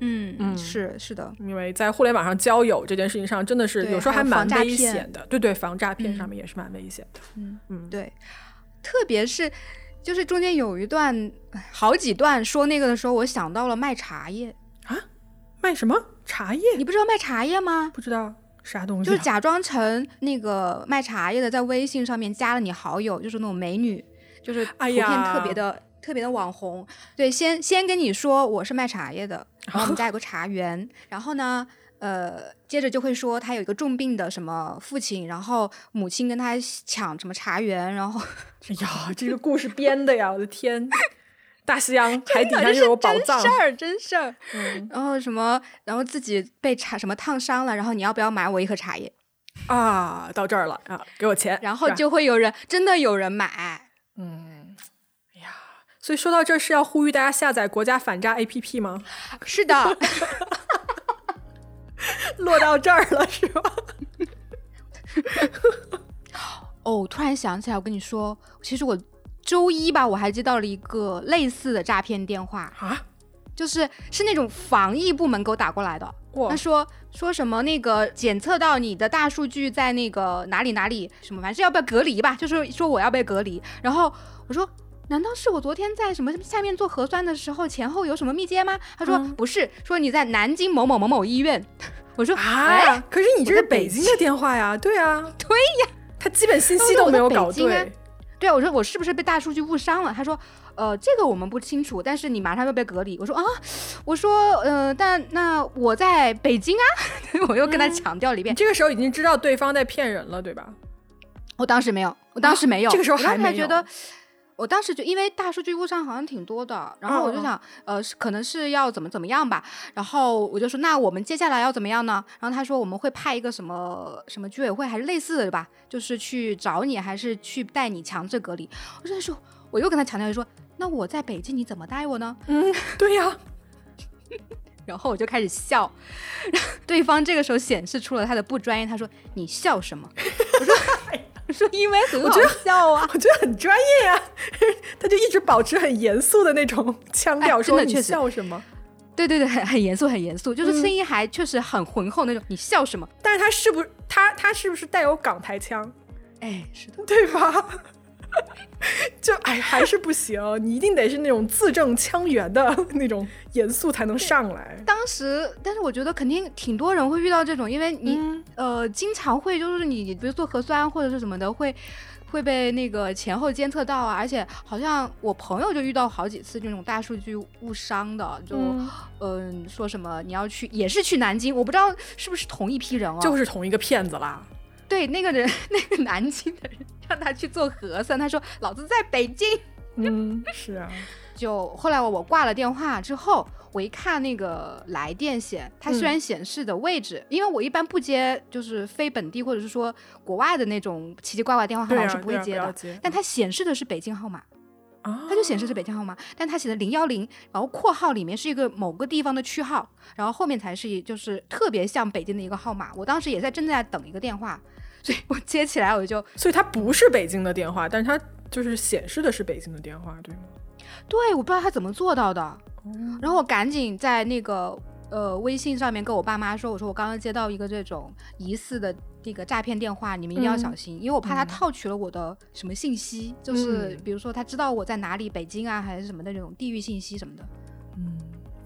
嗯嗯，是是的，因为在互联网上交友这件事情上，真的是有时候还蛮危险的。对对，防诈骗上面也是蛮危险的。嗯嗯，对，特别是。就是中间有一段，好几段说那个的时候，我想到了卖茶叶啊，卖什么茶叶？你不知道卖茶叶吗？不知道啥东西，就是假装成那个卖茶叶的，在微信上面加了你好友，就是那种美女，就是图片特别的特别的网红。对，先先跟你说我是卖茶叶的，然后我们家有个茶园，然后呢，呃，接着就会说他有一个重病的什么父亲，然后母亲跟他抢什么茶园，然后 (laughs) 哎呀，这个故事编的呀，我的天！(laughs) 大西洋海底下又有宝藏，真事儿，真事儿。嗯然后什么，然后自己被茶什么烫伤了，然后你要不要买我一盒茶叶？啊，到这儿了啊，给我钱，然后就会有人真的有人买。嗯，哎呀，所以说到这儿是要呼吁大家下载国家反诈 APP 吗？是的，(laughs) (laughs) 落到这儿了是吧？(laughs) 哦，突然想起来，我跟你说，其实我周一吧，我还接到了一个类似的诈骗电话，啊，就是是那种防疫部门给我打过来的。他说说什么那个检测到你的大数据在那个哪里哪里什么，反正要不要隔离吧，就是说我要被隔离。然后我说。难道是我昨天在什么下面做核酸的时候前后有什么密接吗？他说、嗯不是，说你在南京某某某某医院。(laughs) 我说哎，啊，可是你这是北北京的电话呀，对啊，对呀，他基本信息都没有搞对，对啊，我说我是不是被大数据误伤了？他说，呃，这个我们不清楚，但是你马上要被隔离。我说啊，我说呃，但那我在北京啊，(laughs) 我又跟他强调了一遍。你这个时候已经知道对方在骗人了，对吧？我当时没有，我当时没有，这个时候我还没有时觉得。我当时就因为大数据误伤好像挺多的，然后我就想，呃，是可能是要怎么怎么样吧，然后我就说，那我们接下来要怎么样呢？然后他说我们会派一个什么什么居委会还是类似的吧，就是去找你，还是去带你强制隔离。我就说，我又跟他强调说，那我在北京你怎么带我呢？嗯，对呀，(laughs) 然后我就开始笑，对方这个时候显示出了他的不专业，他说你笑什么？(laughs) 我说我说因为很好笑啊。我觉得 (laughs) 很专业呀，(laughs) 他就一直保持很严肃的那种腔调，说你笑什么？对对对，很 (laughs) 很严肃，很严肃，就是声音还确实很浑厚那种。你笑什么？但是他是不是他他是不是带有港台腔，哎，是的，对吧？(laughs) 就哎还是不行，你一定得是那种字正腔圆的那种严肃才能上来。当时，但是我觉得肯定挺多人会遇到这种，因为你、嗯呃经常会就是你比如做核酸或者是什么的会。会被那个前后监测到啊，而且好像我朋友就遇到好几次这种大数据误伤的，就嗯嗯、说什么你要去也是去南京，我不知道是不是同一批人哦，就是同一个骗子啦。对那个人 (laughs) 那个南京的人让他去做核酸，他说老子在北京，嗯，是啊，(laughs) 就后来我我挂了电话之后，我一看那个来电显，它虽嗯然显示的位置，因为我一般不接就是非本地或者是说国外的那种奇奇怪怪电话号码我是不会接的，但它显示的是北京号码，啊，它就显示是北京号码，但它写的零幺零，然后括号里面是一个某个地方的区号，然后后面才是就是特别像北京的一个号码。我当时也在正在等一个电话，所以我接起来我就所以它不是北京的电话，但是它就是显示的是北京的电话，对吗？对，我不知道他怎么做到的。哦然后我赶紧在那个呃微信上面跟我爸妈说，我说我刚刚接到一个这种疑似的那个诈骗电话，你们一定要嗯小心，因为我怕他嗯套取了我的什么信息，就是嗯比如说他知道我在哪里，北京啊还是什么的那种地域信息什么的。嗯，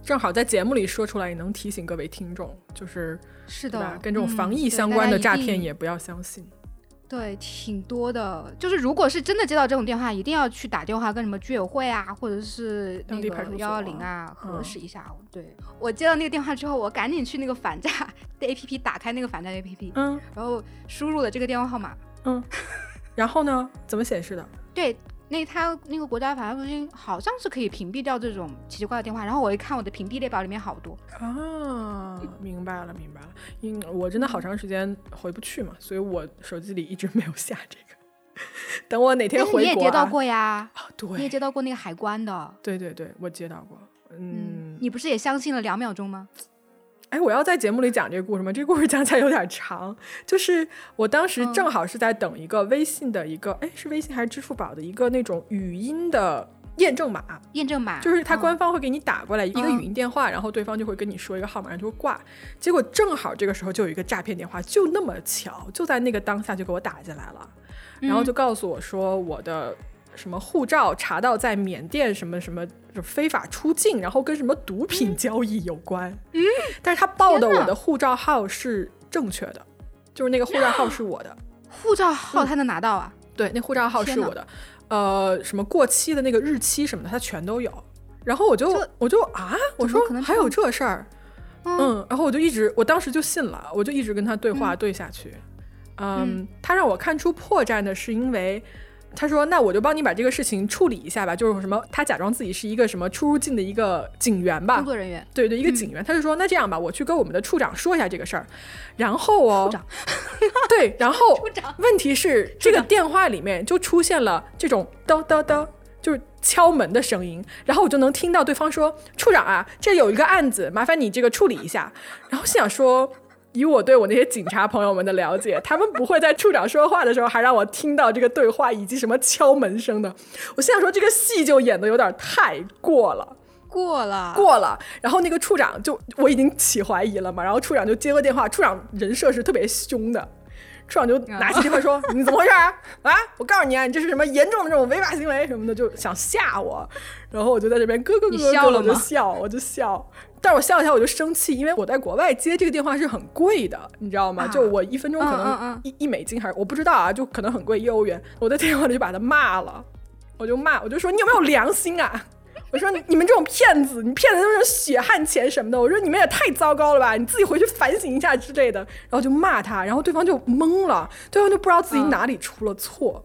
正好在节目里说出来，也能提醒各位听众，就是是的？，跟这种嗯防疫相关的诈骗也不要相信。对，挺多的。就是如果是真的接到这种电话，一定要去打电话跟什么居委会啊，或者是那个当地派出所幺幺零啊啊核嗯实一下。对我接到那个电话之后，我赶紧去那个反诈的 APP 打开那个反诈 APP，嗯然后输入了这个电话号码。嗯，然后呢？怎么显示的？对，那他那个国家反诈中心好像是可以屏蔽掉这种奇奇怪怪的电话。然后我一看我的屏蔽列表里面好多，啊，明白了，明白了。因我真的好长时间回不去嘛，所以我手机里一直没有下这个。等我哪天回国、啊，你也接到过呀，啊？你也，接到过那个海关的。对对对，我接到过。嗯，你不是也相信了两秒钟吗？哎，我要在节目里讲这个故事吗？这个故事讲起来有点长。就是我当时嗯正好是在等一个微信的一个，哎、是微信还是支付宝的一个那种语音的验证码，验证码就是他嗯官方会给你打过来一个嗯语音电话，然后对方就会跟你说一个号码，然后就会挂。结果正好这个时候就有一个诈骗电话，就那么巧，就在那个当下就给我打进来了，然后就告诉我说我的什么护照查到在缅甸什么什么就非法出境，然后跟什么毒品交易有关。嗯，但是他报的我的护照号是正确的，就是那个护照号是我的。护照号他能拿到啊？对，那护照号是我的，呃，什么过期的那个日期什么的，他全都有。然后我就我就啊，我说还有可能这样这事儿，嗯，然后我就一直，我当时就信了，我就一直跟他对话对下去。嗯，他让我看出破绽的是因为。他说：“那我就帮你把这个事情处理一下吧，就是什么，他假装自己是一个什么出入境的一个警员吧，工作人员，对对，一个警员。他就说，那这样吧，我去跟我们的处长说一下这个事儿。然后哦，处长，对，然后 (laughs) 问题是这个电话里面就出现了这种叨叨叨，就是敲门的声音，然后我就能听到对方说：处长啊，这有一个案子，麻烦你这个处理一下。然后心想说。”以我对我那些警察朋友们的了解，他们不会在处长说话的时候还让我听到这个对话以及什么敲门声的。我现在说，这个戏就演的有点太过了，过了，过了。然后那个处长就我已经起怀疑了嘛，然后处长就接个电话，处长人设是特别凶的，处长就拿起电话说：“你怎么回事啊？啊，我告诉你啊，你这是什么严重的这种违法行为什么的，就想吓我。”然后我就在这边咯咯咯咯我就笑，我就笑。但是我笑一下我就生气，因为我在国外接这个电话是很贵的，你知道吗？就我一分钟可能一一美金还是我不知道啊，就可能很贵一欧元。我在电话里就把他骂了，我就骂，我就说你有没有良心啊？(laughs) 我说你你们这种骗子，你骗的都是血汗钱什么的。我说你们也太糟糕了吧，你自己回去反省一下之类的。然后就骂他，然后对方就懵了，对方就不知道自己哪里出了错，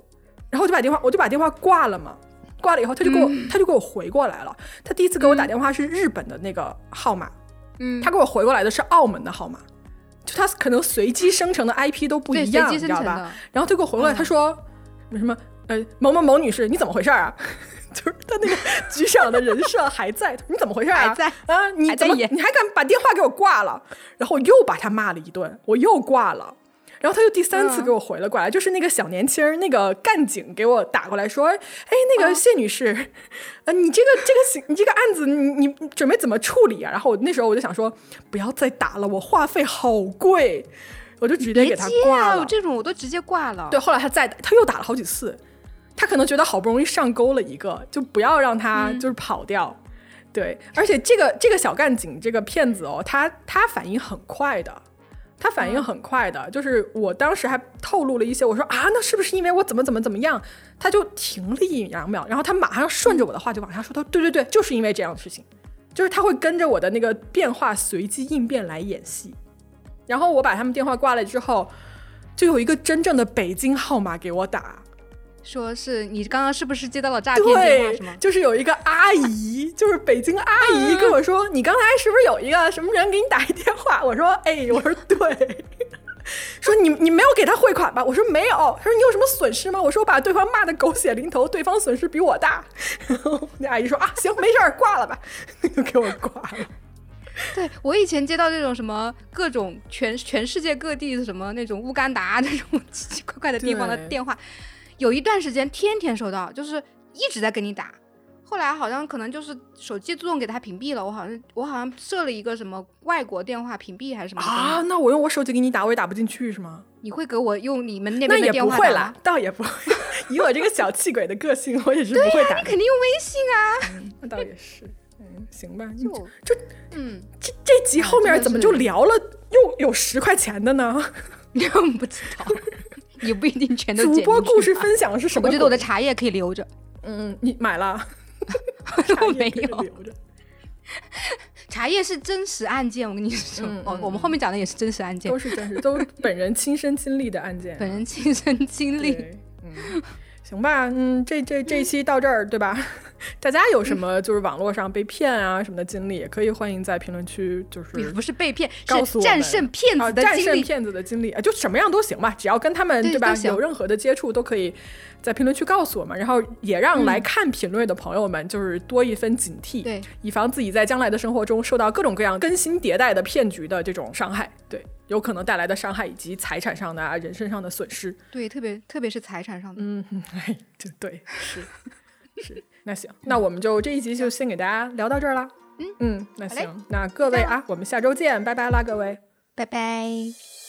然后就把电话我就把电话挂了嘛。挂了以后，他就给我，他就给我回过来了。他第一次给我打电话是日本的那个号码，嗯，他给我回过来的是澳门的号码，就他可能随机生成的 IP 都不一样，你知道吧？然后他给我回过来，他说什么什么呃某某某女士，你怎么回事啊？就是他那个局长的人设还在，你怎么回事啊？还在啊？你怎么你还敢把电话给我挂了？然后又把他骂了一顿，我又挂了。然后他又第三次给我回了过来，就是那个小年轻儿，那个干警给我打过来说：“哎，那个谢女士，呃，你这个这个，你这个案子，你你准备怎么处理啊？”然后我那时候我就想说，不要再打了，我话费好贵，我就直接给他挂了。这种我都直接挂了。对，后来他再他又打了好几次，他可能觉得好不容易上钩了一个，就不要让他就是跑掉。对，而且这个这个小干警这个骗子哦，他他反应很快的。他反应很快的，就是我当时还透露了一些，我说啊，那是不是因为我怎么怎么怎么样？他就停了一两秒，然后他马上顺着我的话就往下说，他说对对对，就是因为这样的事情，就是他会跟着我的那个变化随机应变来演戏。然后我把他们电话挂了之后，就有一个真正的北京号码给我打。说是你刚刚是不是接到了诈骗电话？是吗？就是有一个阿姨，就是北京阿姨跟我说，你刚才是不是有一个什么人给你打一电话？我说，哎，我说对。(laughs) 说你你没有给他汇款吧？我说没有。他说你有什么损失吗？我说我把对方骂的狗血淋头，对方损失比我大。(laughs) 然后那阿姨说啊，行，没事儿，挂了吧，(laughs) 就给我挂了。对我以前接到这种什么各种全全世界各地的什么那种乌干达那种奇奇怪怪的地方的电话。有一段时间天天收到，就是一直在跟你打。后来好像可能就是手机自动给他屏蔽了。我好像我好像设了一个什么外国电话屏蔽还是什么啊？那我用我手机给你打，我也打不进去是吗？你会给我用你们那边的电话？那也不会啦，倒也不会。(laughs) 以我这个小气鬼的个性，我也是不会打。你肯定用微信啊。那倒也是。嗯，行吧。就就嗯，这这集后面怎么就聊了又有十块钱的呢？(laughs) 不知道。也不一定全都。主播故事分享是什么？我觉得我的茶叶可以留着。嗯，你买了？(laughs) 我没有。茶叶是真实案件，我跟你说。哦，我们后面讲的也是真实案件，都是真实，都 (laughs) 本人亲身经历的案件。本人亲身经历。嗯。行吧，嗯，这这这期到这儿，对吧？大家有什么就是网络上被骗啊什么的经历，也可以欢迎在评论区，就是不是被骗，告诉战胜骗子的战胜骗子的经历啊，就什么样都行吧，只要跟他们对吧有任何的接触，都可以在评论区告诉我们，然后也让来看评论的朋友们就是多一分警惕，对，以防自己在将来的生活中受到各种各样更新迭代的骗局的这种伤害，对。有可能带来的伤害以及财产上的、啊、人身上的损失，对，特别特别是财产上的，嗯，(laughs) 对，是是，那行，那我们就这一集就先给大家聊到这儿了，嗯嗯，那行，那各位啊，我们下周见，拜拜啦，各位，拜拜。